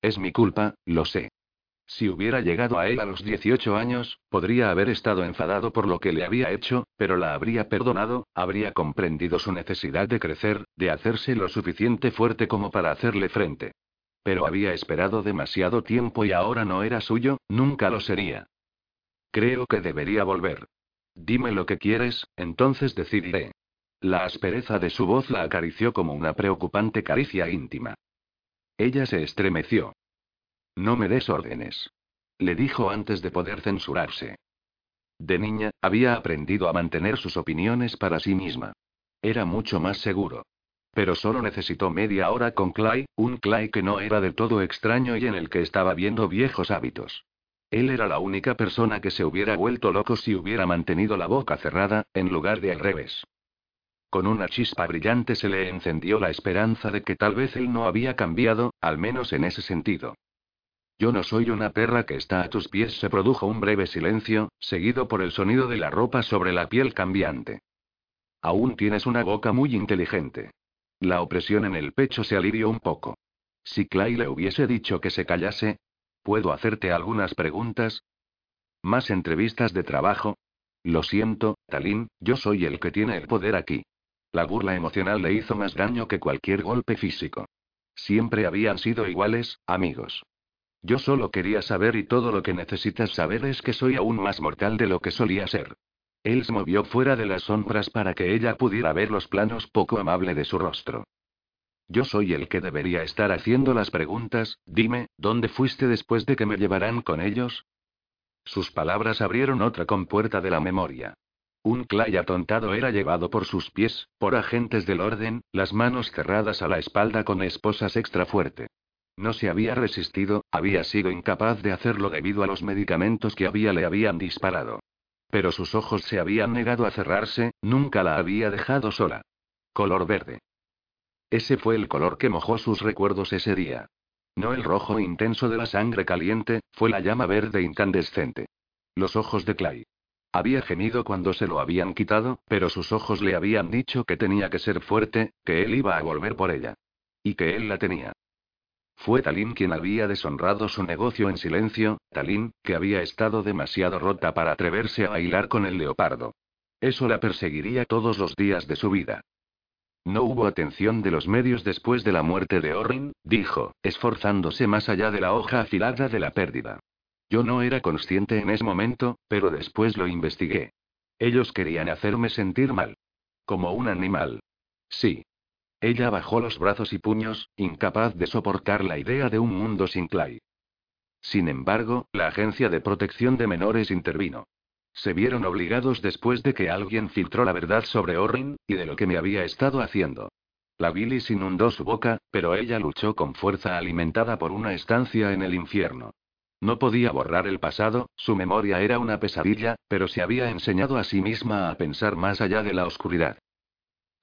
Es mi culpa, lo sé. Si hubiera llegado a él a los 18 años, podría haber estado enfadado por lo que le había hecho, pero la habría perdonado, habría comprendido su necesidad de crecer, de hacerse lo suficiente fuerte como para hacerle frente. Pero había esperado demasiado tiempo y ahora no era suyo, nunca lo sería. Creo que debería volver. Dime lo que quieres, entonces decidiré. La aspereza de su voz la acarició como una preocupante caricia íntima. Ella se estremeció. No me des órdenes. Le dijo antes de poder censurarse. De niña, había aprendido a mantener sus opiniones para sí misma. Era mucho más seguro. Pero solo necesitó media hora con Clay, un Clay que no era del todo extraño y en el que estaba viendo viejos hábitos. Él era la única persona que se hubiera vuelto loco si hubiera mantenido la boca cerrada, en lugar de al revés. Con una chispa brillante se le encendió la esperanza de que tal vez él no había cambiado, al menos en ese sentido. Yo no soy una perra que está a tus pies. Se produjo un breve silencio, seguido por el sonido de la ropa sobre la piel cambiante. Aún tienes una boca muy inteligente. La opresión en el pecho se alivió un poco. Si Clay le hubiese dicho que se callase. ¿Puedo hacerte algunas preguntas? ¿Más entrevistas de trabajo? Lo siento, Talín, yo soy el que tiene el poder aquí. La burla emocional le hizo más daño que cualquier golpe físico. Siempre habían sido iguales, amigos. Yo solo quería saber y todo lo que necesitas saber es que soy aún más mortal de lo que solía ser. Él se movió fuera de las sombras para que ella pudiera ver los planos poco amable de su rostro. Yo soy el que debería estar haciendo las preguntas, dime, ¿dónde fuiste después de que me llevaran con ellos? Sus palabras abrieron otra compuerta de la memoria. Un Clay atontado era llevado por sus pies, por agentes del orden, las manos cerradas a la espalda con esposas extra fuerte. No se había resistido, había sido incapaz de hacerlo debido a los medicamentos que había le habían disparado. Pero sus ojos se habían negado a cerrarse, nunca la había dejado sola. Color verde. Ese fue el color que mojó sus recuerdos ese día. No el rojo intenso de la sangre caliente, fue la llama verde incandescente. Los ojos de Clay. Había gemido cuando se lo habían quitado, pero sus ojos le habían dicho que tenía que ser fuerte, que él iba a volver por ella. Y que él la tenía. Fue Talín quien había deshonrado su negocio en silencio, Talín, que había estado demasiado rota para atreverse a bailar con el leopardo. Eso la perseguiría todos los días de su vida. No hubo atención de los medios después de la muerte de Orrin, dijo, esforzándose más allá de la hoja afilada de la pérdida. Yo no era consciente en ese momento, pero después lo investigué. Ellos querían hacerme sentir mal. Como un animal. Sí, ella bajó los brazos y puños, incapaz de soportar la idea de un mundo sin Clay. Sin embargo, la Agencia de Protección de Menores intervino. Se vieron obligados después de que alguien filtró la verdad sobre Orrin, y de lo que me había estado haciendo. La bilis inundó su boca, pero ella luchó con fuerza alimentada por una estancia en el infierno. No podía borrar el pasado, su memoria era una pesadilla, pero se había enseñado a sí misma a pensar más allá de la oscuridad.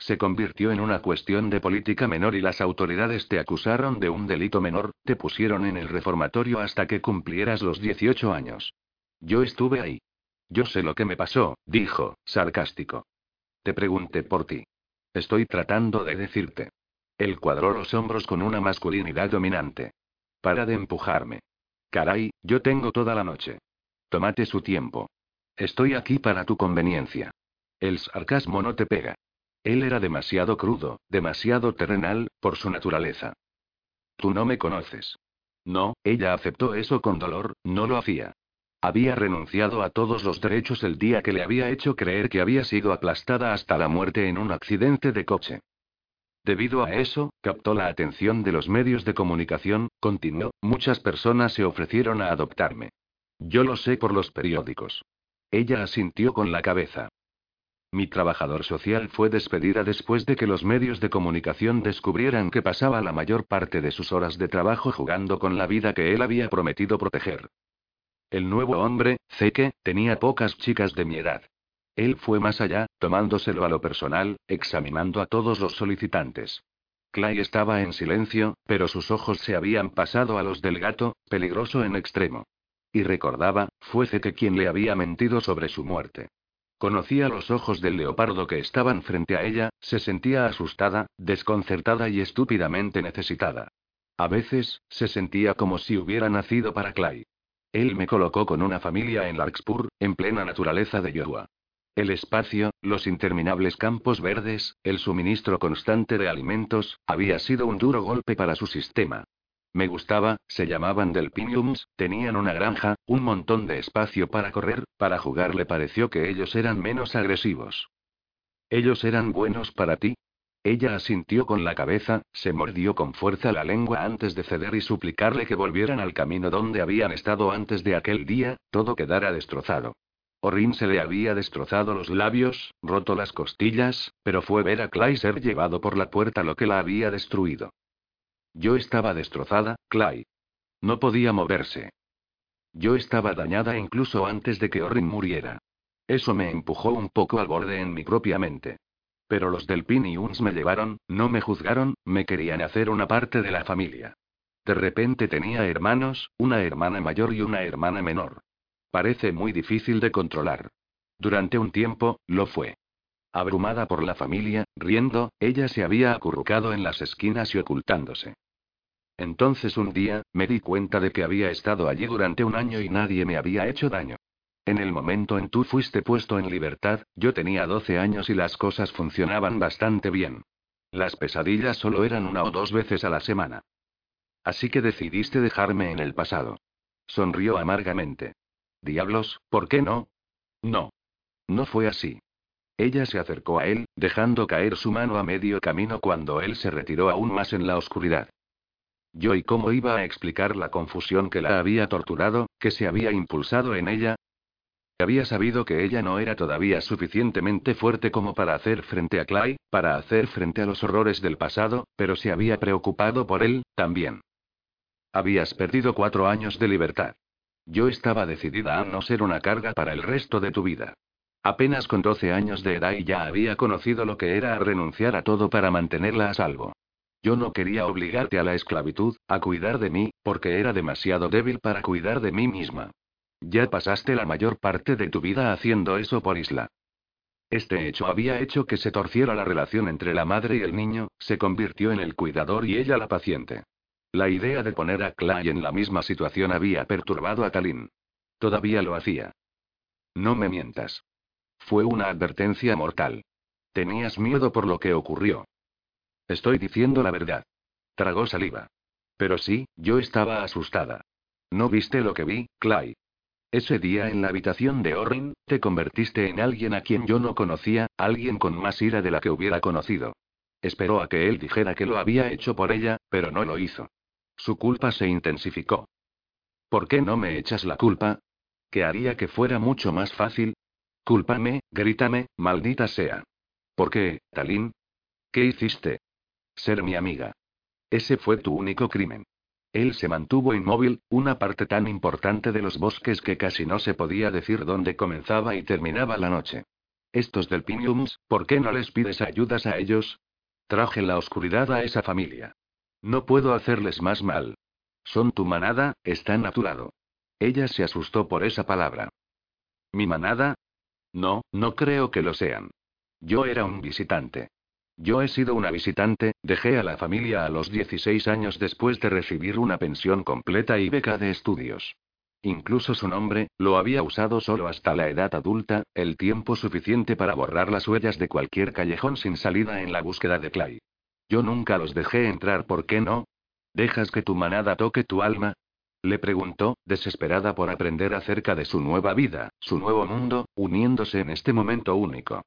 Se convirtió en una cuestión de política menor y las autoridades te acusaron de un delito menor, te pusieron en el reformatorio hasta que cumplieras los 18 años. Yo estuve ahí. Yo sé lo que me pasó, dijo, sarcástico. Te pregunté por ti. Estoy tratando de decirte. Él cuadró los hombros con una masculinidad dominante. Para de empujarme. Caray, yo tengo toda la noche. Tómate su tiempo. Estoy aquí para tu conveniencia. El sarcasmo no te pega. Él era demasiado crudo, demasiado terrenal, por su naturaleza. Tú no me conoces. No, ella aceptó eso con dolor, no lo hacía. Había renunciado a todos los derechos el día que le había hecho creer que había sido aplastada hasta la muerte en un accidente de coche. Debido a eso, captó la atención de los medios de comunicación, continuó, muchas personas se ofrecieron a adoptarme. Yo lo sé por los periódicos. Ella asintió con la cabeza. Mi trabajador social fue despedida después de que los medios de comunicación descubrieran que pasaba la mayor parte de sus horas de trabajo jugando con la vida que él había prometido proteger. El nuevo hombre, Zeke, tenía pocas chicas de mi edad. Él fue más allá, tomándoselo a lo personal, examinando a todos los solicitantes. Clay estaba en silencio, pero sus ojos se habían pasado a los del gato, peligroso en extremo. Y recordaba, fue Zeke quien le había mentido sobre su muerte. Conocía los ojos del leopardo que estaban frente a ella, se sentía asustada, desconcertada y estúpidamente necesitada. A veces, se sentía como si hubiera nacido para Clay. Él me colocó con una familia en Larkspur, en plena naturaleza de Iowa. El espacio, los interminables campos verdes, el suministro constante de alimentos, había sido un duro golpe para su sistema. Me gustaba, se llamaban Delphiniums, tenían una granja, un montón de espacio para correr, para jugar le pareció que ellos eran menos agresivos. ¿Ellos eran buenos para ti? Ella asintió con la cabeza, se mordió con fuerza la lengua antes de ceder y suplicarle que volvieran al camino donde habían estado antes de aquel día, todo quedara destrozado. Orin se le había destrozado los labios, roto las costillas, pero fue ver a Clay ser llevado por la puerta lo que la había destruido. Yo estaba destrozada, Clay. No podía moverse. Yo estaba dañada incluso antes de que Orrin muriera. Eso me empujó un poco al borde en mi propia mente. Pero los del Uns me llevaron, no me juzgaron, me querían hacer una parte de la familia. De repente tenía hermanos, una hermana mayor y una hermana menor. Parece muy difícil de controlar. Durante un tiempo, lo fue. Abrumada por la familia, riendo, ella se había acurrucado en las esquinas y ocultándose. Entonces un día, me di cuenta de que había estado allí durante un año y nadie me había hecho daño. En el momento en tú fuiste puesto en libertad, yo tenía 12 años y las cosas funcionaban bastante bien. Las pesadillas solo eran una o dos veces a la semana. Así que decidiste dejarme en el pasado. Sonrió amargamente. Diablos, ¿por qué no? No. No fue así. Ella se acercó a él, dejando caer su mano a medio camino cuando él se retiró aún más en la oscuridad. Yo y cómo iba a explicar la confusión que la había torturado, que se había impulsado en ella. Había sabido que ella no era todavía suficientemente fuerte como para hacer frente a Clay, para hacer frente a los horrores del pasado, pero se había preocupado por él, también. Habías perdido cuatro años de libertad. Yo estaba decidida a no ser una carga para el resto de tu vida. Apenas con 12 años de edad y ya había conocido lo que era renunciar a todo para mantenerla a salvo. Yo no quería obligarte a la esclavitud, a cuidar de mí, porque era demasiado débil para cuidar de mí misma. Ya pasaste la mayor parte de tu vida haciendo eso por Isla. Este hecho había hecho que se torciera la relación entre la madre y el niño, se convirtió en el cuidador y ella la paciente. La idea de poner a Clay en la misma situación había perturbado a Talin. Todavía lo hacía. No me mientas. Fue una advertencia mortal. Tenías miedo por lo que ocurrió. Estoy diciendo la verdad. Tragó saliva. Pero sí, yo estaba asustada. ¿No viste lo que vi, Clay? Ese día en la habitación de Orrin, te convertiste en alguien a quien yo no conocía, alguien con más ira de la que hubiera conocido. Esperó a que él dijera que lo había hecho por ella, pero no lo hizo. Su culpa se intensificó. ¿Por qué no me echas la culpa? ¿Que haría que fuera mucho más fácil? Cúlpame, grítame, maldita sea. ¿Por qué, Talín? ¿Qué hiciste? Ser mi amiga. Ese fue tu único crimen. Él se mantuvo inmóvil, una parte tan importante de los bosques que casi no se podía decir dónde comenzaba y terminaba la noche. Estos del Piniums, ¿por qué no les pides ayudas a ellos? Traje la oscuridad a esa familia. No puedo hacerles más mal. Son tu manada, están a tu lado. Ella se asustó por esa palabra. ¿Mi manada? No, no creo que lo sean. Yo era un visitante. Yo he sido una visitante, dejé a la familia a los 16 años después de recibir una pensión completa y beca de estudios. Incluso su nombre, lo había usado solo hasta la edad adulta, el tiempo suficiente para borrar las huellas de cualquier callejón sin salida en la búsqueda de Clay. Yo nunca los dejé entrar, ¿por qué no? ¿Dejas que tu manada toque tu alma? Le preguntó, desesperada por aprender acerca de su nueva vida, su nuevo mundo, uniéndose en este momento único.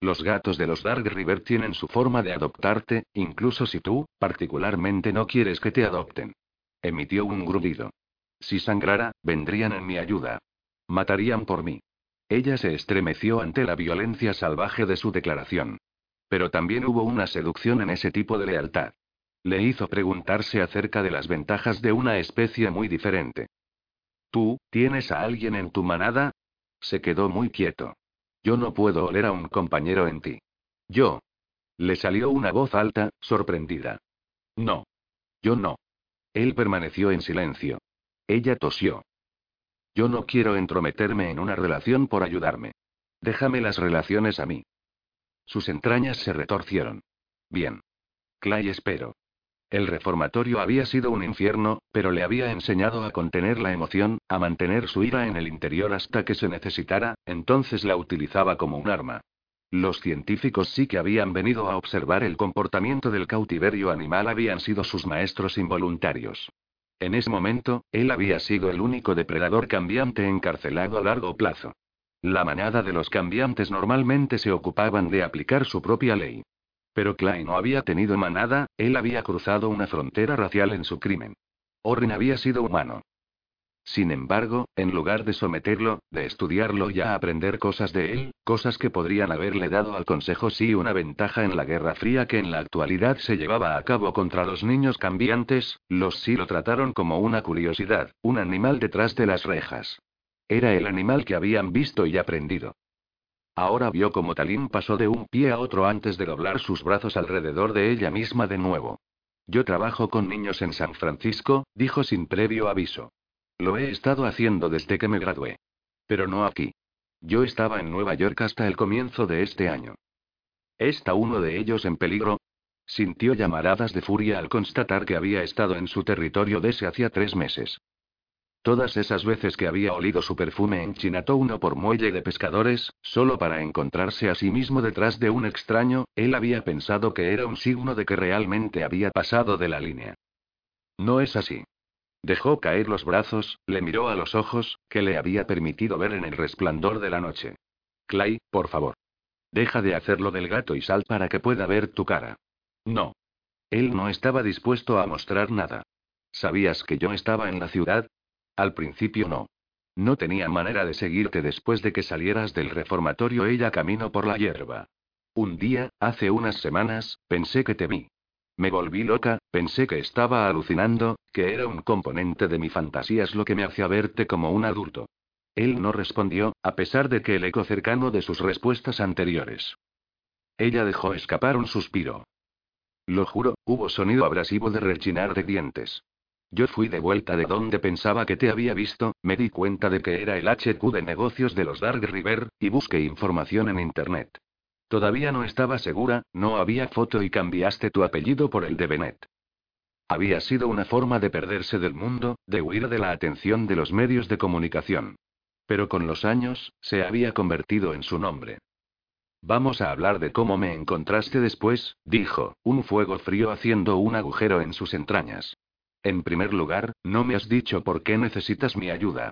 Los gatos de los Dark River tienen su forma de adoptarte, incluso si tú, particularmente, no quieres que te adopten. Emitió un grudido. Si sangrara, vendrían en mi ayuda. Matarían por mí. Ella se estremeció ante la violencia salvaje de su declaración. Pero también hubo una seducción en ese tipo de lealtad. Le hizo preguntarse acerca de las ventajas de una especie muy diferente. ¿Tú, tienes a alguien en tu manada? Se quedó muy quieto. Yo no puedo oler a un compañero en ti. Yo. Le salió una voz alta, sorprendida. No. Yo no. Él permaneció en silencio. Ella tosió. Yo no quiero entrometerme en una relación por ayudarme. Déjame las relaciones a mí. Sus entrañas se retorcieron. Bien. Clay espero. El reformatorio había sido un infierno, pero le había enseñado a contener la emoción, a mantener su ira en el interior hasta que se necesitara, entonces la utilizaba como un arma. Los científicos sí que habían venido a observar el comportamiento del cautiverio animal, habían sido sus maestros involuntarios. En ese momento, él había sido el único depredador cambiante encarcelado a largo plazo. La manada de los cambiantes normalmente se ocupaban de aplicar su propia ley. Pero Klein no había tenido manada, él había cruzado una frontera racial en su crimen. Orrin había sido humano. Sin embargo, en lugar de someterlo, de estudiarlo y a aprender cosas de él, cosas que podrían haberle dado al Consejo sí una ventaja en la Guerra Fría que en la actualidad se llevaba a cabo contra los niños cambiantes, los sí lo trataron como una curiosidad, un animal detrás de las rejas. Era el animal que habían visto y aprendido. Ahora vio como Talín pasó de un pie a otro antes de doblar sus brazos alrededor de ella misma de nuevo. Yo trabajo con niños en San Francisco, dijo sin previo aviso. Lo he estado haciendo desde que me gradué. Pero no aquí. Yo estaba en Nueva York hasta el comienzo de este año. ¿Está uno de ellos en peligro? Sintió llamaradas de furia al constatar que había estado en su territorio desde hacía tres meses. Todas esas veces que había olido su perfume en Chinatown por muelle de pescadores, solo para encontrarse a sí mismo detrás de un extraño, él había pensado que era un signo de que realmente había pasado de la línea. No es así. Dejó caer los brazos, le miró a los ojos, que le había permitido ver en el resplandor de la noche. Clay, por favor. Deja de hacerlo del gato y sal para que pueda ver tu cara. No. Él no estaba dispuesto a mostrar nada. ¿Sabías que yo estaba en la ciudad? Al principio no. No tenía manera de seguirte después de que salieras del reformatorio. Ella caminó por la hierba. Un día, hace unas semanas, pensé que te vi. Me volví loca, pensé que estaba alucinando, que era un componente de mi fantasía es lo que me hacía verte como un adulto. Él no respondió, a pesar de que el eco cercano de sus respuestas anteriores. Ella dejó escapar un suspiro. Lo juro, hubo sonido abrasivo de rechinar de dientes. Yo fui de vuelta de donde pensaba que te había visto, me di cuenta de que era el HQ de negocios de los Dark River, y busqué información en Internet. Todavía no estaba segura, no había foto y cambiaste tu apellido por el de Bennett. Había sido una forma de perderse del mundo, de huir de la atención de los medios de comunicación. Pero con los años, se había convertido en su nombre. Vamos a hablar de cómo me encontraste después, dijo, un fuego frío haciendo un agujero en sus entrañas. En primer lugar, no me has dicho por qué necesitas mi ayuda.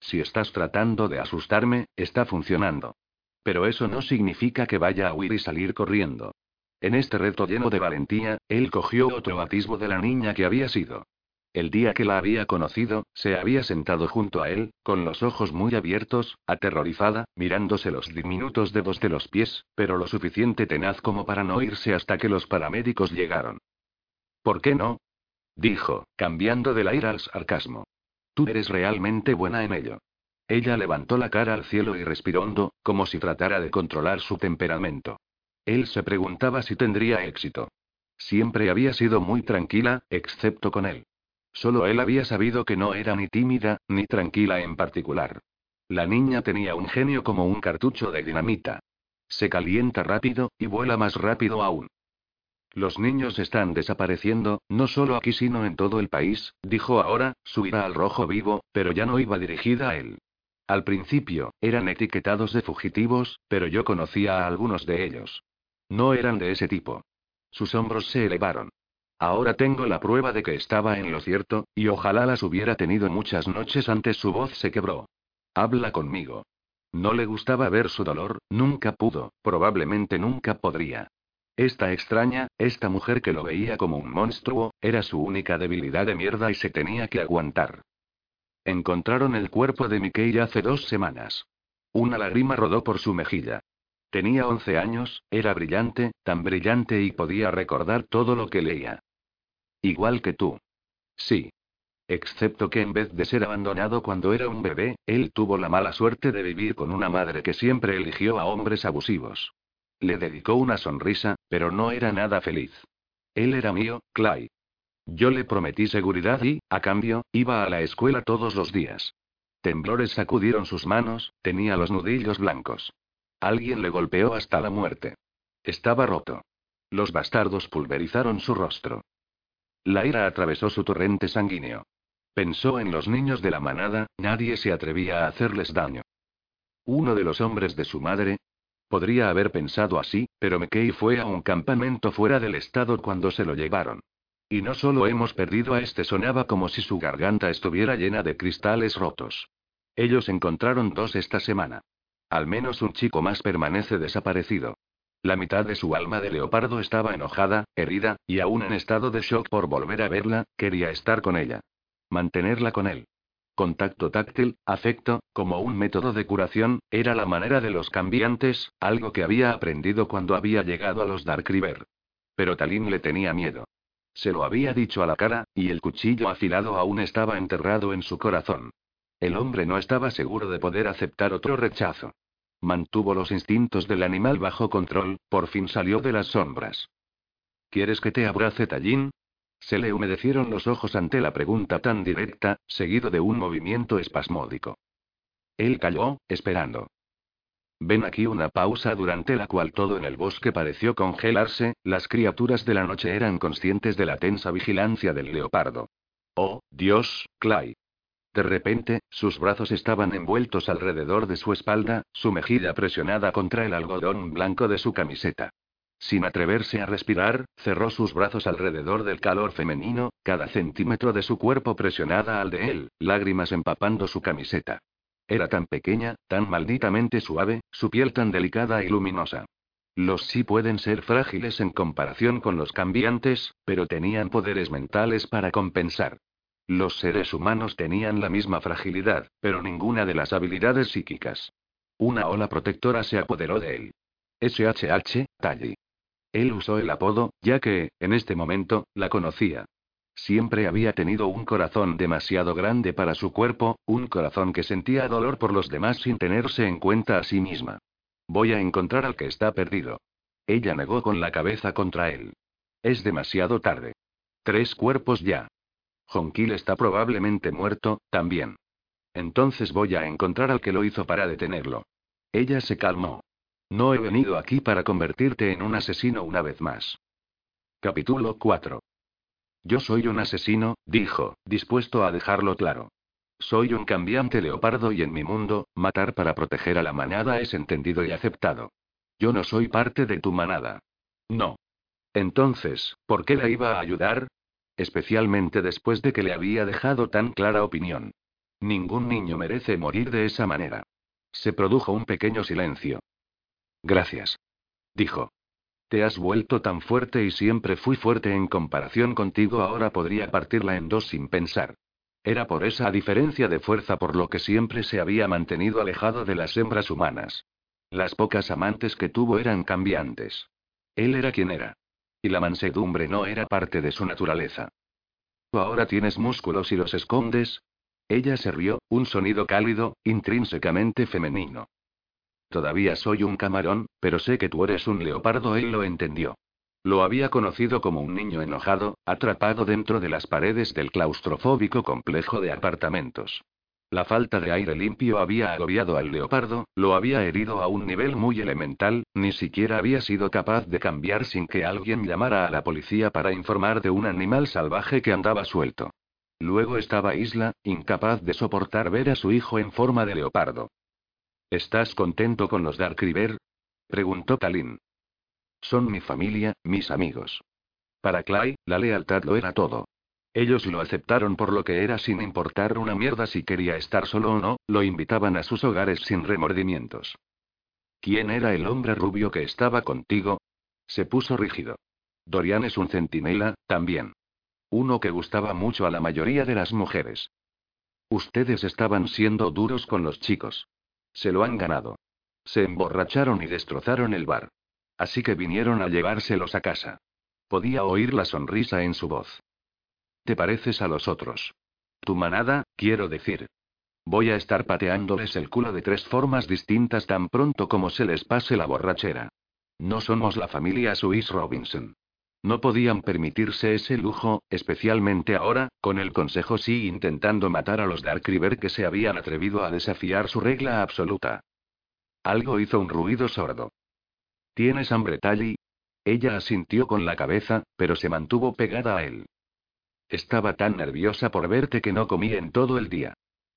Si estás tratando de asustarme, está funcionando. Pero eso no significa que vaya a huir y salir corriendo. En este reto lleno de valentía, él cogió otro atisbo de la niña que había sido. El día que la había conocido, se había sentado junto a él, con los ojos muy abiertos, aterrorizada, mirándose los diminutos dedos de los pies, pero lo suficiente tenaz como para no irse hasta que los paramédicos llegaron. ¿Por qué no? Dijo, cambiando de la ira al sarcasmo. Tú eres realmente buena en ello. Ella levantó la cara al cielo y respiró hondo, como si tratara de controlar su temperamento. Él se preguntaba si tendría éxito. Siempre había sido muy tranquila, excepto con él. Solo él había sabido que no era ni tímida, ni tranquila en particular. La niña tenía un genio como un cartucho de dinamita. Se calienta rápido, y vuela más rápido aún. Los niños están desapareciendo, no solo aquí sino en todo el país, dijo ahora, su ira al rojo vivo, pero ya no iba dirigida a él. Al principio, eran etiquetados de fugitivos, pero yo conocía a algunos de ellos. No eran de ese tipo. Sus hombros se elevaron. Ahora tengo la prueba de que estaba en lo cierto, y ojalá las hubiera tenido muchas noches antes su voz se quebró. Habla conmigo. No le gustaba ver su dolor, nunca pudo, probablemente nunca podría. Esta extraña, esta mujer que lo veía como un monstruo, era su única debilidad de mierda y se tenía que aguantar. Encontraron el cuerpo de Mickey hace dos semanas. Una lágrima rodó por su mejilla. Tenía once años, era brillante, tan brillante y podía recordar todo lo que leía. Igual que tú. Sí. Excepto que en vez de ser abandonado cuando era un bebé, él tuvo la mala suerte de vivir con una madre que siempre eligió a hombres abusivos. Le dedicó una sonrisa, pero no era nada feliz. Él era mío, Clay. Yo le prometí seguridad y, a cambio, iba a la escuela todos los días. Temblores sacudieron sus manos, tenía los nudillos blancos. Alguien le golpeó hasta la muerte. Estaba roto. Los bastardos pulverizaron su rostro. La ira atravesó su torrente sanguíneo. Pensó en los niños de la manada, nadie se atrevía a hacerles daño. Uno de los hombres de su madre. Podría haber pensado así, pero McKay fue a un campamento fuera del estado cuando se lo llevaron. Y no solo hemos perdido a este, sonaba como si su garganta estuviera llena de cristales rotos. Ellos encontraron dos esta semana. Al menos un chico más permanece desaparecido. La mitad de su alma de leopardo estaba enojada, herida, y aún en estado de shock por volver a verla, quería estar con ella. Mantenerla con él. Contacto táctil, afecto, como un método de curación, era la manera de los cambiantes, algo que había aprendido cuando había llegado a los Dark River. Pero Talín le tenía miedo. Se lo había dicho a la cara, y el cuchillo afilado aún estaba enterrado en su corazón. El hombre no estaba seguro de poder aceptar otro rechazo. Mantuvo los instintos del animal bajo control, por fin salió de las sombras. ¿Quieres que te abrace, Tallín? Se le humedecieron los ojos ante la pregunta tan directa, seguido de un movimiento espasmódico. Él calló, esperando. Ven aquí una pausa durante la cual todo en el bosque pareció congelarse, las criaturas de la noche eran conscientes de la tensa vigilancia del leopardo. Oh, Dios, Clay. De repente, sus brazos estaban envueltos alrededor de su espalda, su mejilla presionada contra el algodón blanco de su camiseta. Sin atreverse a respirar, cerró sus brazos alrededor del calor femenino, cada centímetro de su cuerpo presionada al de él, lágrimas empapando su camiseta. Era tan pequeña, tan malditamente suave, su piel tan delicada y luminosa. Los sí pueden ser frágiles en comparación con los cambiantes, pero tenían poderes mentales para compensar. Los seres humanos tenían la misma fragilidad, pero ninguna de las habilidades psíquicas. Una ola protectora se apoderó de él. SHH, Talli. Él usó el apodo, ya que, en este momento, la conocía. Siempre había tenido un corazón demasiado grande para su cuerpo, un corazón que sentía dolor por los demás sin tenerse en cuenta a sí misma. Voy a encontrar al que está perdido. Ella negó con la cabeza contra él. Es demasiado tarde. Tres cuerpos ya. Jonquil está probablemente muerto, también. Entonces voy a encontrar al que lo hizo para detenerlo. Ella se calmó. No he venido aquí para convertirte en un asesino una vez más. Capítulo 4. Yo soy un asesino, dijo, dispuesto a dejarlo claro. Soy un cambiante leopardo y en mi mundo, matar para proteger a la manada es entendido y aceptado. Yo no soy parte de tu manada. No. Entonces, ¿por qué la iba a ayudar? especialmente después de que le había dejado tan clara opinión. Ningún niño merece morir de esa manera. Se produjo un pequeño silencio. Gracias. Dijo. Te has vuelto tan fuerte y siempre fui fuerte en comparación contigo, ahora podría partirla en dos sin pensar. Era por esa diferencia de fuerza por lo que siempre se había mantenido alejado de las hembras humanas. Las pocas amantes que tuvo eran cambiantes. Él era quien era. Y la mansedumbre no era parte de su naturaleza. Ahora tienes músculos y los escondes. Ella se rió, un sonido cálido, intrínsecamente femenino. Todavía soy un camarón, pero sé que tú eres un leopardo, él lo entendió. Lo había conocido como un niño enojado, atrapado dentro de las paredes del claustrofóbico complejo de apartamentos. La falta de aire limpio había agobiado al leopardo, lo había herido a un nivel muy elemental, ni siquiera había sido capaz de cambiar sin que alguien llamara a la policía para informar de un animal salvaje que andaba suelto. Luego estaba Isla, incapaz de soportar ver a su hijo en forma de leopardo. ¿Estás contento con los Dark River? preguntó Talin. Son mi familia, mis amigos. Para Clay, la lealtad lo era todo. Ellos lo aceptaron por lo que era sin importar una mierda si quería estar solo o no, lo invitaban a sus hogares sin remordimientos. ¿Quién era el hombre rubio que estaba contigo? Se puso rígido. Dorian es un centinela, también. Uno que gustaba mucho a la mayoría de las mujeres. Ustedes estaban siendo duros con los chicos. Se lo han ganado. Se emborracharon y destrozaron el bar. Así que vinieron a llevárselos a casa. Podía oír la sonrisa en su voz. Te pareces a los otros. Tu manada, quiero decir. Voy a estar pateándoles el culo de tres formas distintas tan pronto como se les pase la borrachera. No somos la familia Swiss Robinson. No podían permitirse ese lujo, especialmente ahora, con el consejo sí intentando matar a los Dark River que se habían atrevido a desafiar su regla absoluta. Algo hizo un ruido sordo. ¿Tienes hambre, Tally? Ella asintió con la cabeza, pero se mantuvo pegada a él. Estaba tan nerviosa por verte que no comí en todo el día.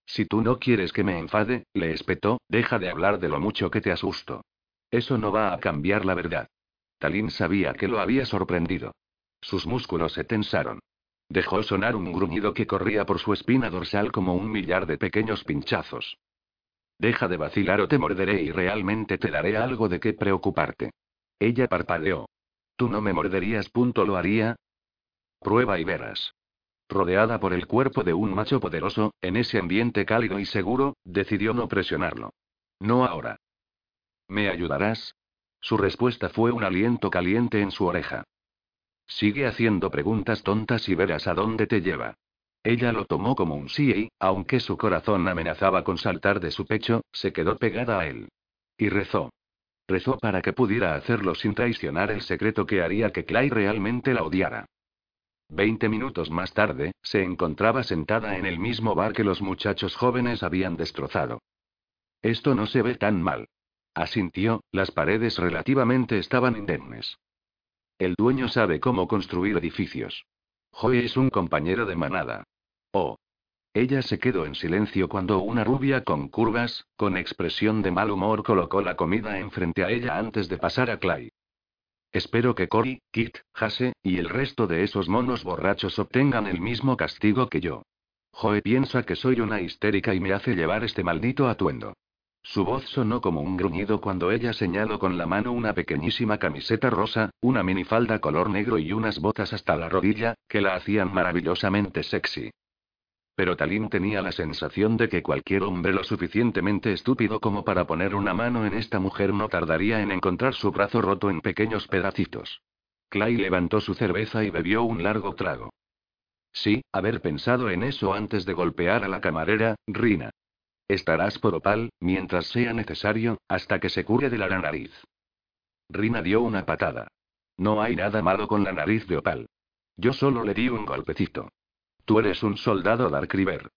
Si tú no quieres que me enfade, le espetó, deja de hablar de lo mucho que te asusto. Eso no va a cambiar la verdad. Talín sabía que lo había sorprendido. Sus músculos se tensaron. Dejó sonar un gruñido que corría por su espina dorsal como un millar de pequeños pinchazos. Deja de vacilar o te morderé y realmente te daré algo de qué preocuparte. Ella parpadeó. Tú no me morderías, punto lo haría. Prueba y verás. Rodeada por el cuerpo de un macho poderoso, en ese ambiente cálido y seguro, decidió no presionarlo. No ahora. ¿Me ayudarás? Su respuesta fue un aliento caliente en su oreja. Sigue haciendo preguntas tontas y verás a dónde te lleva. Ella lo tomó como un sí y, aunque su corazón amenazaba con saltar de su pecho, se quedó pegada a él. Y rezó. Rezó para que pudiera hacerlo sin traicionar el secreto que haría que Clay realmente la odiara. Veinte minutos más tarde, se encontraba sentada en el mismo bar que los muchachos jóvenes habían destrozado. Esto no se ve tan mal. Asintió, las paredes relativamente estaban indemnes. El dueño sabe cómo construir edificios. Joey es un compañero de manada. Oh. Ella se quedó en silencio cuando una rubia con curvas, con expresión de mal humor colocó la comida enfrente a ella antes de pasar a Clay. Espero que Cory, Kit, Hase, y el resto de esos monos borrachos obtengan el mismo castigo que yo. Joe piensa que soy una histérica y me hace llevar este maldito atuendo. Su voz sonó como un gruñido cuando ella señaló con la mano una pequeñísima camiseta rosa, una minifalda color negro y unas botas hasta la rodilla, que la hacían maravillosamente sexy. Pero Talín tenía la sensación de que cualquier hombre lo suficientemente estúpido como para poner una mano en esta mujer no tardaría en encontrar su brazo roto en pequeños pedacitos. Clay levantó su cerveza y bebió un largo trago. Sí, haber pensado en eso antes de golpear a la camarera, Rina. Estarás por opal, mientras sea necesario, hasta que se cure de la nariz. Rina dio una patada. No hay nada malo con la nariz de opal. Yo solo le di un golpecito. Tú eres un soldado Dark River.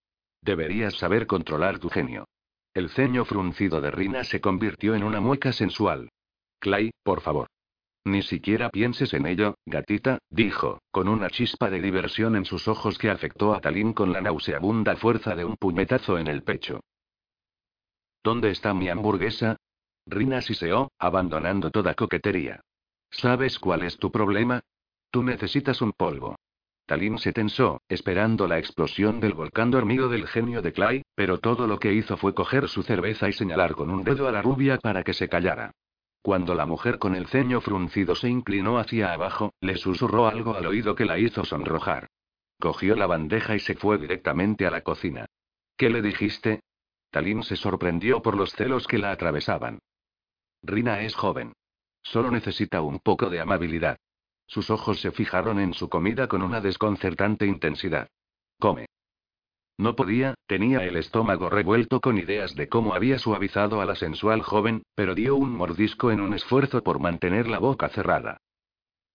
Deberías saber controlar tu genio. El ceño fruncido de Rina se convirtió en una mueca sensual. Clay, por favor. Ni siquiera pienses en ello, gatita, dijo, con una chispa de diversión en sus ojos que afectó a Talín con la nauseabunda fuerza de un puñetazo en el pecho. ¿Dónde está mi hamburguesa? Rina siseó, abandonando toda coquetería. ¿Sabes cuál es tu problema? Tú necesitas un polvo. Talín se tensó, esperando la explosión del volcán dormido del genio de Clay, pero todo lo que hizo fue coger su cerveza y señalar con un dedo a la rubia para que se callara. Cuando la mujer con el ceño fruncido se inclinó hacia abajo, le susurró algo al oído que la hizo sonrojar. Cogió la bandeja y se fue directamente a la cocina. ¿Qué le dijiste? Talín se sorprendió por los celos que la atravesaban. Rina es joven. Solo necesita un poco de amabilidad. Sus ojos se fijaron en su comida con una desconcertante intensidad. Come. No podía, tenía el estómago revuelto con ideas de cómo había suavizado a la sensual joven, pero dio un mordisco en un esfuerzo por mantener la boca cerrada.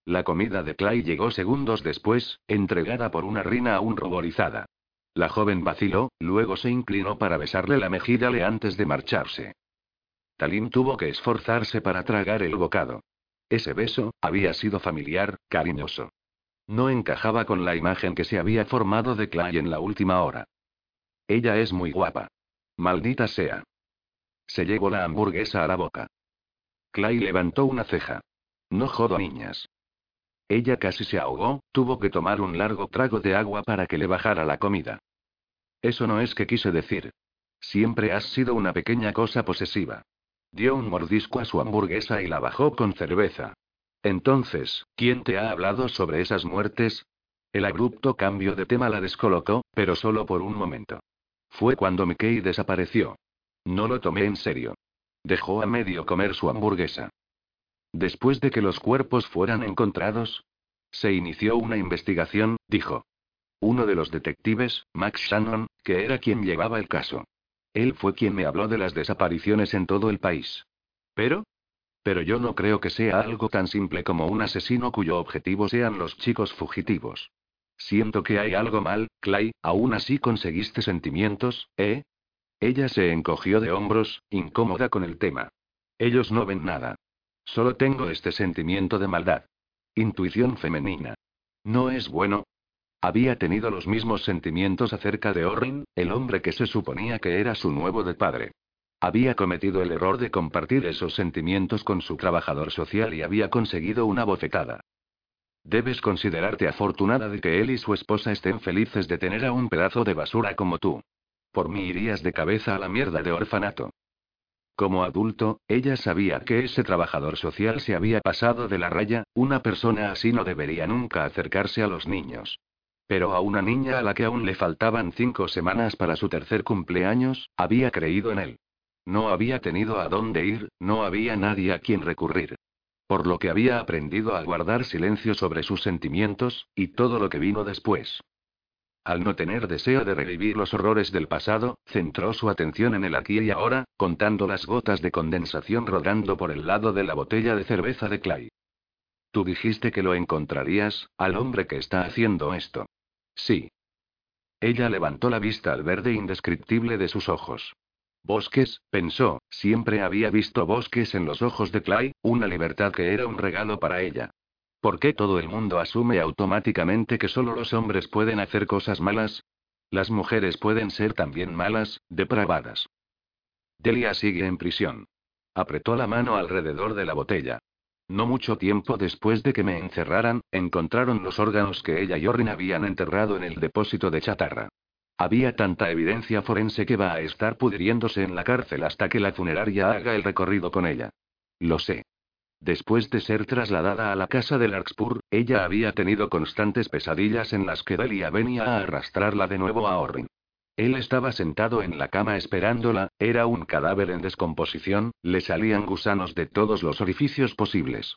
La comida de Clay llegó segundos después, entregada por una rina aún ruborizada. La joven vaciló, luego se inclinó para besarle la mejilla le antes de marcharse. Talim tuvo que esforzarse para tragar el bocado. Ese beso, había sido familiar, cariñoso. No encajaba con la imagen que se había formado de Clay en la última hora. Ella es muy guapa. Maldita sea. Se llevó la hamburguesa a la boca. Clay levantó una ceja. No jodo niñas. Ella casi se ahogó, tuvo que tomar un largo trago de agua para que le bajara la comida. Eso no es que quise decir. Siempre has sido una pequeña cosa posesiva. Dio un mordisco a su hamburguesa y la bajó con cerveza. Entonces, ¿quién te ha hablado sobre esas muertes? El abrupto cambio de tema la descolocó, pero solo por un momento. Fue cuando Mickey desapareció. No lo tomé en serio. Dejó a medio comer su hamburguesa. Después de que los cuerpos fueran encontrados, se inició una investigación, dijo. Uno de los detectives, Max Shannon, que era quien llevaba el caso. Él fue quien me habló de las desapariciones en todo el país. Pero, pero yo no creo que sea algo tan simple como un asesino cuyo objetivo sean los chicos fugitivos. Siento que hay algo mal, Clay, aún así conseguiste sentimientos, ¿eh? Ella se encogió de hombros, incómoda con el tema. Ellos no ven nada. Solo tengo este sentimiento de maldad. Intuición femenina. ¿No es bueno? Había tenido los mismos sentimientos acerca de Orrin, el hombre que se suponía que era su nuevo de padre. Había cometido el error de compartir esos sentimientos con su trabajador social y había conseguido una bofetada. Debes considerarte afortunada de que él y su esposa estén felices de tener a un pedazo de basura como tú. Por mí irías de cabeza a la mierda de orfanato. Como adulto, ella sabía que ese trabajador social se había pasado de la raya, una persona así no debería nunca acercarse a los niños. Pero a una niña a la que aún le faltaban cinco semanas para su tercer cumpleaños, había creído en él. No había tenido a dónde ir, no había nadie a quien recurrir. Por lo que había aprendido a guardar silencio sobre sus sentimientos, y todo lo que vino después. Al no tener deseo de revivir los horrores del pasado, centró su atención en el aquí y ahora, contando las gotas de condensación rodando por el lado de la botella de cerveza de Clay. Tú dijiste que lo encontrarías, al hombre que está haciendo esto. Sí. Ella levantó la vista al verde indescriptible de sus ojos. Bosques, pensó, siempre había visto bosques en los ojos de Clay, una libertad que era un regalo para ella. ¿Por qué todo el mundo asume automáticamente que solo los hombres pueden hacer cosas malas? Las mujeres pueden ser también malas, depravadas. Delia sigue en prisión. Apretó la mano alrededor de la botella. No mucho tiempo después de que me encerraran, encontraron los órganos que ella y Orrin habían enterrado en el depósito de chatarra. Había tanta evidencia forense que va a estar pudriéndose en la cárcel hasta que la funeraria haga el recorrido con ella. Lo sé. Después de ser trasladada a la casa de Larkspur, ella había tenido constantes pesadillas en las que Delia venía a arrastrarla de nuevo a Orrin. Él estaba sentado en la cama esperándola, era un cadáver en descomposición, le salían gusanos de todos los orificios posibles.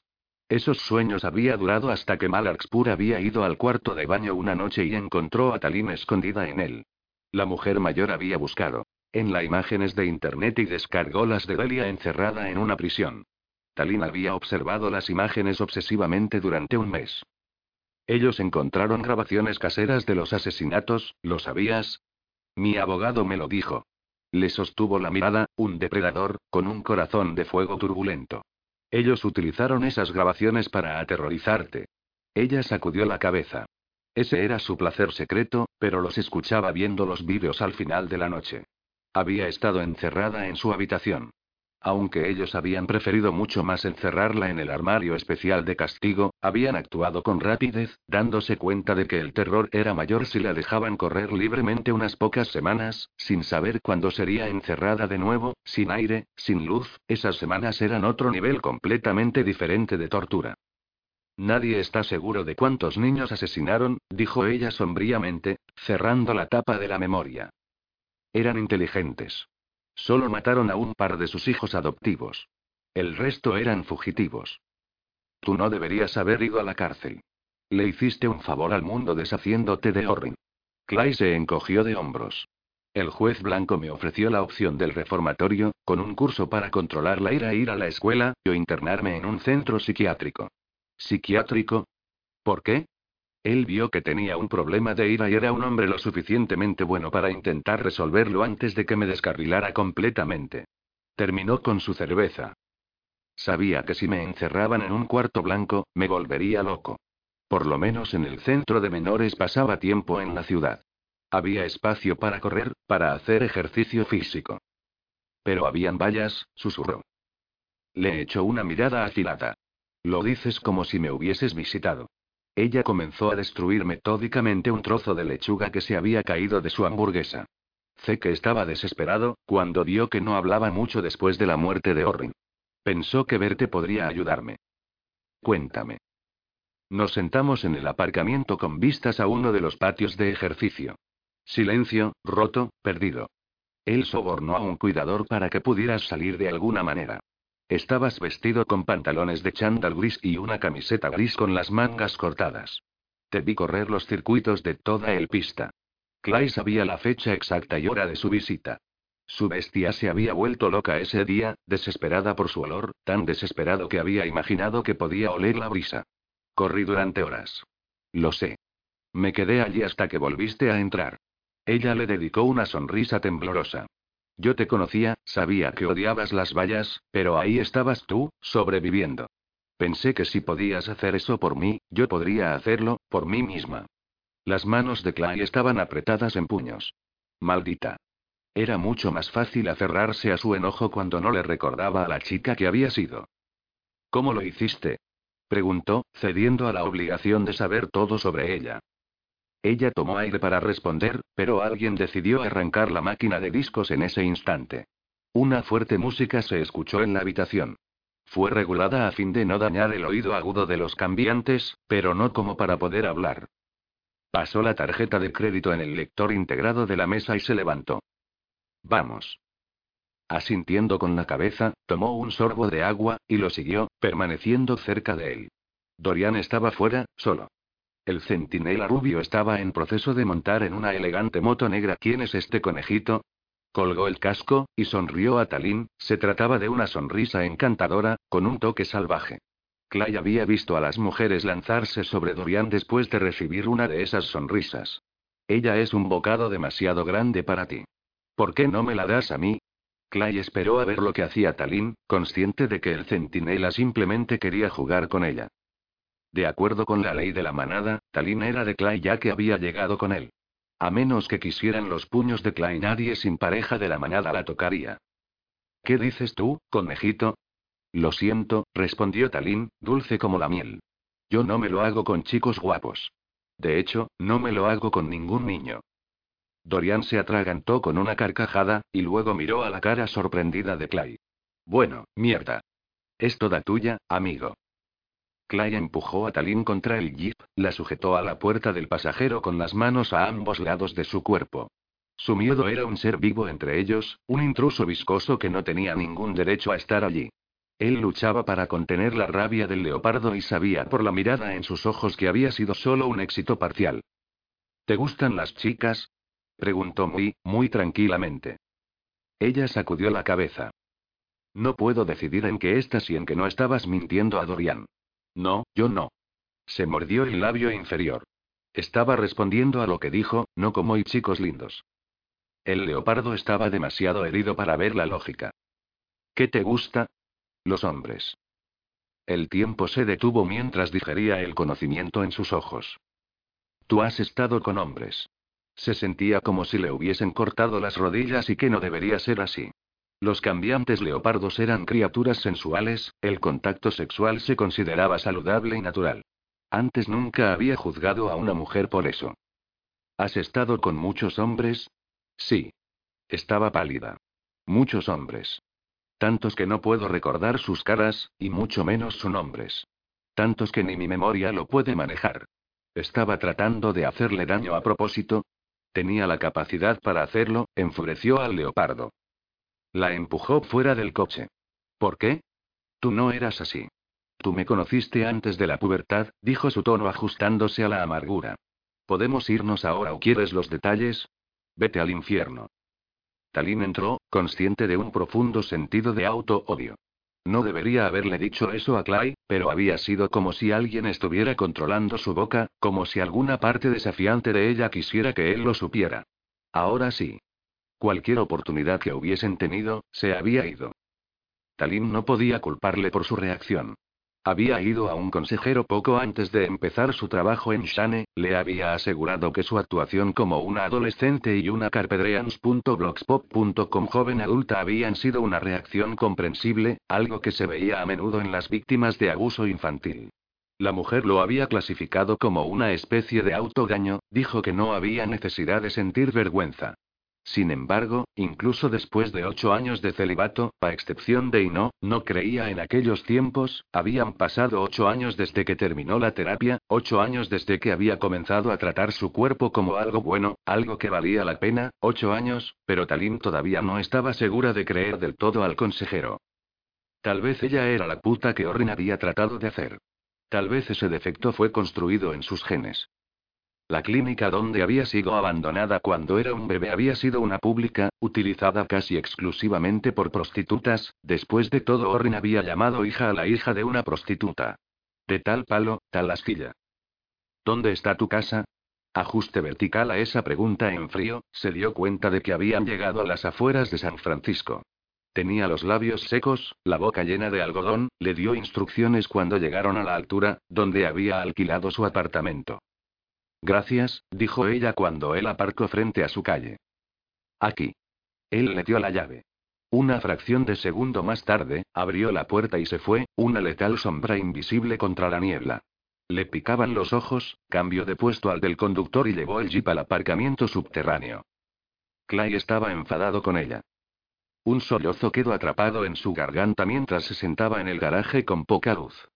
Esos sueños había durado hasta que Malarkspur había ido al cuarto de baño una noche y encontró a Talim escondida en él. La mujer mayor había buscado en la imágenes de internet y descargó las de Delia encerrada en una prisión. Talín había observado las imágenes obsesivamente durante un mes. Ellos encontraron grabaciones caseras de los asesinatos, ¿lo sabías? Mi abogado me lo dijo. Le sostuvo la mirada, un depredador, con un corazón de fuego turbulento. Ellos utilizaron esas grabaciones para aterrorizarte. Ella sacudió la cabeza. Ese era su placer secreto, pero los escuchaba viendo los vídeos al final de la noche. Había estado encerrada en su habitación. Aunque ellos habían preferido mucho más encerrarla en el armario especial de castigo, habían actuado con rapidez, dándose cuenta de que el terror era mayor si la dejaban correr libremente unas pocas semanas, sin saber cuándo sería encerrada de nuevo, sin aire, sin luz, esas semanas eran otro nivel completamente diferente de tortura. Nadie está seguro de cuántos niños asesinaron, dijo ella sombríamente, cerrando la tapa de la memoria. Eran inteligentes. Solo mataron a un par de sus hijos adoptivos. El resto eran fugitivos. Tú no deberías haber ido a la cárcel. Le hiciste un favor al mundo deshaciéndote de Orrin. Clay se encogió de hombros. El juez blanco me ofreció la opción del reformatorio, con un curso para controlar la ira e ir a la escuela, o internarme en un centro psiquiátrico. ¿Psiquiátrico? ¿Por qué? Él vio que tenía un problema de ira y era un hombre lo suficientemente bueno para intentar resolverlo antes de que me descarrilara completamente. Terminó con su cerveza. Sabía que si me encerraban en un cuarto blanco, me volvería loco. Por lo menos en el centro de menores pasaba tiempo en la ciudad. Había espacio para correr, para hacer ejercicio físico. Pero habían vallas, susurró. Le echó una mirada afilada. Lo dices como si me hubieses visitado. Ella comenzó a destruir metódicamente un trozo de lechuga que se había caído de su hamburguesa. Que estaba desesperado, cuando vio que no hablaba mucho después de la muerte de Orrin. Pensó que verte podría ayudarme. Cuéntame. Nos sentamos en el aparcamiento con vistas a uno de los patios de ejercicio. Silencio, roto, perdido. Él sobornó a un cuidador para que pudieras salir de alguna manera. Estabas vestido con pantalones de chándal gris y una camiseta gris con las mangas cortadas. Te vi correr los circuitos de toda el pista. Clay sabía la fecha exacta y hora de su visita. Su bestia se había vuelto loca ese día, desesperada por su olor, tan desesperado que había imaginado que podía oler la brisa. Corrí durante horas. Lo sé. Me quedé allí hasta que volviste a entrar. Ella le dedicó una sonrisa temblorosa. Yo te conocía, sabía que odiabas las vallas, pero ahí estabas tú, sobreviviendo. Pensé que si podías hacer eso por mí, yo podría hacerlo, por mí misma. Las manos de Clay estaban apretadas en puños. Maldita. Era mucho más fácil aferrarse a su enojo cuando no le recordaba a la chica que había sido. ¿Cómo lo hiciste? preguntó, cediendo a la obligación de saber todo sobre ella. Ella tomó aire para responder, pero alguien decidió arrancar la máquina de discos en ese instante. Una fuerte música se escuchó en la habitación. Fue regulada a fin de no dañar el oído agudo de los cambiantes, pero no como para poder hablar. Pasó la tarjeta de crédito en el lector integrado de la mesa y se levantó. Vamos. Asintiendo con la cabeza, tomó un sorbo de agua, y lo siguió, permaneciendo cerca de él. Dorian estaba fuera, solo. El centinela rubio estaba en proceso de montar en una elegante moto negra. ¿Quién es este conejito? Colgó el casco, y sonrió a Talín, se trataba de una sonrisa encantadora, con un toque salvaje. Clay había visto a las mujeres lanzarse sobre Dorian después de recibir una de esas sonrisas. Ella es un bocado demasiado grande para ti. ¿Por qué no me la das a mí? Clay esperó a ver lo que hacía Talín, consciente de que el centinela simplemente quería jugar con ella. De acuerdo con la ley de la manada, Talín era de Clay ya que había llegado con él. A menos que quisieran los puños de Clay, nadie sin pareja de la manada la tocaría. ¿Qué dices tú, conejito? Lo siento, respondió Talín, dulce como la miel. Yo no me lo hago con chicos guapos. De hecho, no me lo hago con ningún niño. Dorian se atragantó con una carcajada, y luego miró a la cara sorprendida de Clay. Bueno, mierda. Es toda tuya, amigo. Clay empujó a Talín contra el jeep, la sujetó a la puerta del pasajero con las manos a ambos lados de su cuerpo. Su miedo era un ser vivo entre ellos, un intruso viscoso que no tenía ningún derecho a estar allí. Él luchaba para contener la rabia del leopardo y sabía por la mirada en sus ojos que había sido solo un éxito parcial. ¿Te gustan las chicas? preguntó muy, muy tranquilamente. Ella sacudió la cabeza. No puedo decidir en qué estás y en que no estabas mintiendo a Dorian. No, yo no. Se mordió el labio inferior. Estaba respondiendo a lo que dijo, no como y chicos lindos. El leopardo estaba demasiado herido para ver la lógica. ¿Qué te gusta? Los hombres. El tiempo se detuvo mientras digería el conocimiento en sus ojos. Tú has estado con hombres. Se sentía como si le hubiesen cortado las rodillas y que no debería ser así. Los cambiantes leopardos eran criaturas sensuales, el contacto sexual se consideraba saludable y natural. Antes nunca había juzgado a una mujer por eso. ¿Has estado con muchos hombres? Sí. Estaba pálida. Muchos hombres. Tantos que no puedo recordar sus caras, y mucho menos sus nombres. Tantos que ni mi memoria lo puede manejar. ¿Estaba tratando de hacerle daño a propósito? Tenía la capacidad para hacerlo, enfureció al leopardo. La empujó fuera del coche. ¿Por qué? Tú no eras así. Tú me conociste antes de la pubertad, dijo su tono ajustándose a la amargura. ¿Podemos irnos ahora o quieres los detalles? Vete al infierno. Talín entró, consciente de un profundo sentido de auto-odio. No debería haberle dicho eso a Clay, pero había sido como si alguien estuviera controlando su boca, como si alguna parte desafiante de ella quisiera que él lo supiera. Ahora sí. Cualquier oportunidad que hubiesen tenido, se había ido. Talim no podía culparle por su reacción. Había ido a un consejero poco antes de empezar su trabajo en Shane, le había asegurado que su actuación como una adolescente y una carpedreans.blogspot.com joven adulta habían sido una reacción comprensible, algo que se veía a menudo en las víctimas de abuso infantil. La mujer lo había clasificado como una especie de autodaño, dijo que no había necesidad de sentir vergüenza. Sin embargo, incluso después de ocho años de celibato, a excepción de Ino, no creía en aquellos tiempos, habían pasado ocho años desde que terminó la terapia, ocho años desde que había comenzado a tratar su cuerpo como algo bueno, algo que valía la pena, ocho años, pero Talim todavía no estaba segura de creer del todo al consejero. Tal vez ella era la puta que Orrin había tratado de hacer. Tal vez ese defecto fue construido en sus genes. La clínica donde había sido abandonada cuando era un bebé había sido una pública, utilizada casi exclusivamente por prostitutas, después de todo Orrin había llamado hija a la hija de una prostituta. De tal palo, tal astilla. ¿Dónde está tu casa? Ajuste vertical a esa pregunta en frío, se dio cuenta de que habían llegado a las afueras de San Francisco. Tenía los labios secos, la boca llena de algodón, le dio instrucciones cuando llegaron a la altura, donde había alquilado su apartamento. Gracias, dijo ella cuando él aparcó frente a su calle. Aquí. Él le dio la llave. Una fracción de segundo más tarde, abrió la puerta y se fue, una letal sombra invisible contra la niebla. Le picaban los ojos, cambió de puesto al del conductor y llevó el jeep al aparcamiento subterráneo. Clay estaba enfadado con ella. Un sollozo quedó atrapado en su garganta mientras se sentaba en el garaje con poca luz.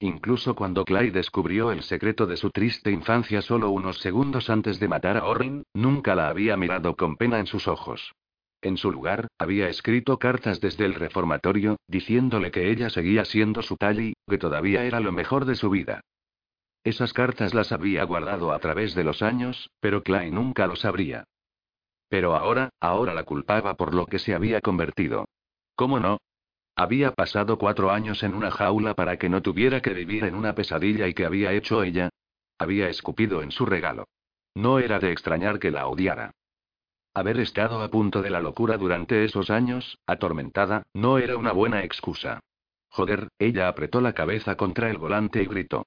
Incluso cuando Clay descubrió el secreto de su triste infancia solo unos segundos antes de matar a Orrin, nunca la había mirado con pena en sus ojos. En su lugar, había escrito cartas desde el reformatorio, diciéndole que ella seguía siendo su y que todavía era lo mejor de su vida. Esas cartas las había guardado a través de los años, pero Clay nunca lo sabría. Pero ahora, ahora la culpaba por lo que se había convertido. ¿Cómo no? Había pasado cuatro años en una jaula para que no tuviera que vivir en una pesadilla y que había hecho ella. Había escupido en su regalo. No era de extrañar que la odiara. Haber estado a punto de la locura durante esos años, atormentada, no era una buena excusa. Joder, ella apretó la cabeza contra el volante y gritó.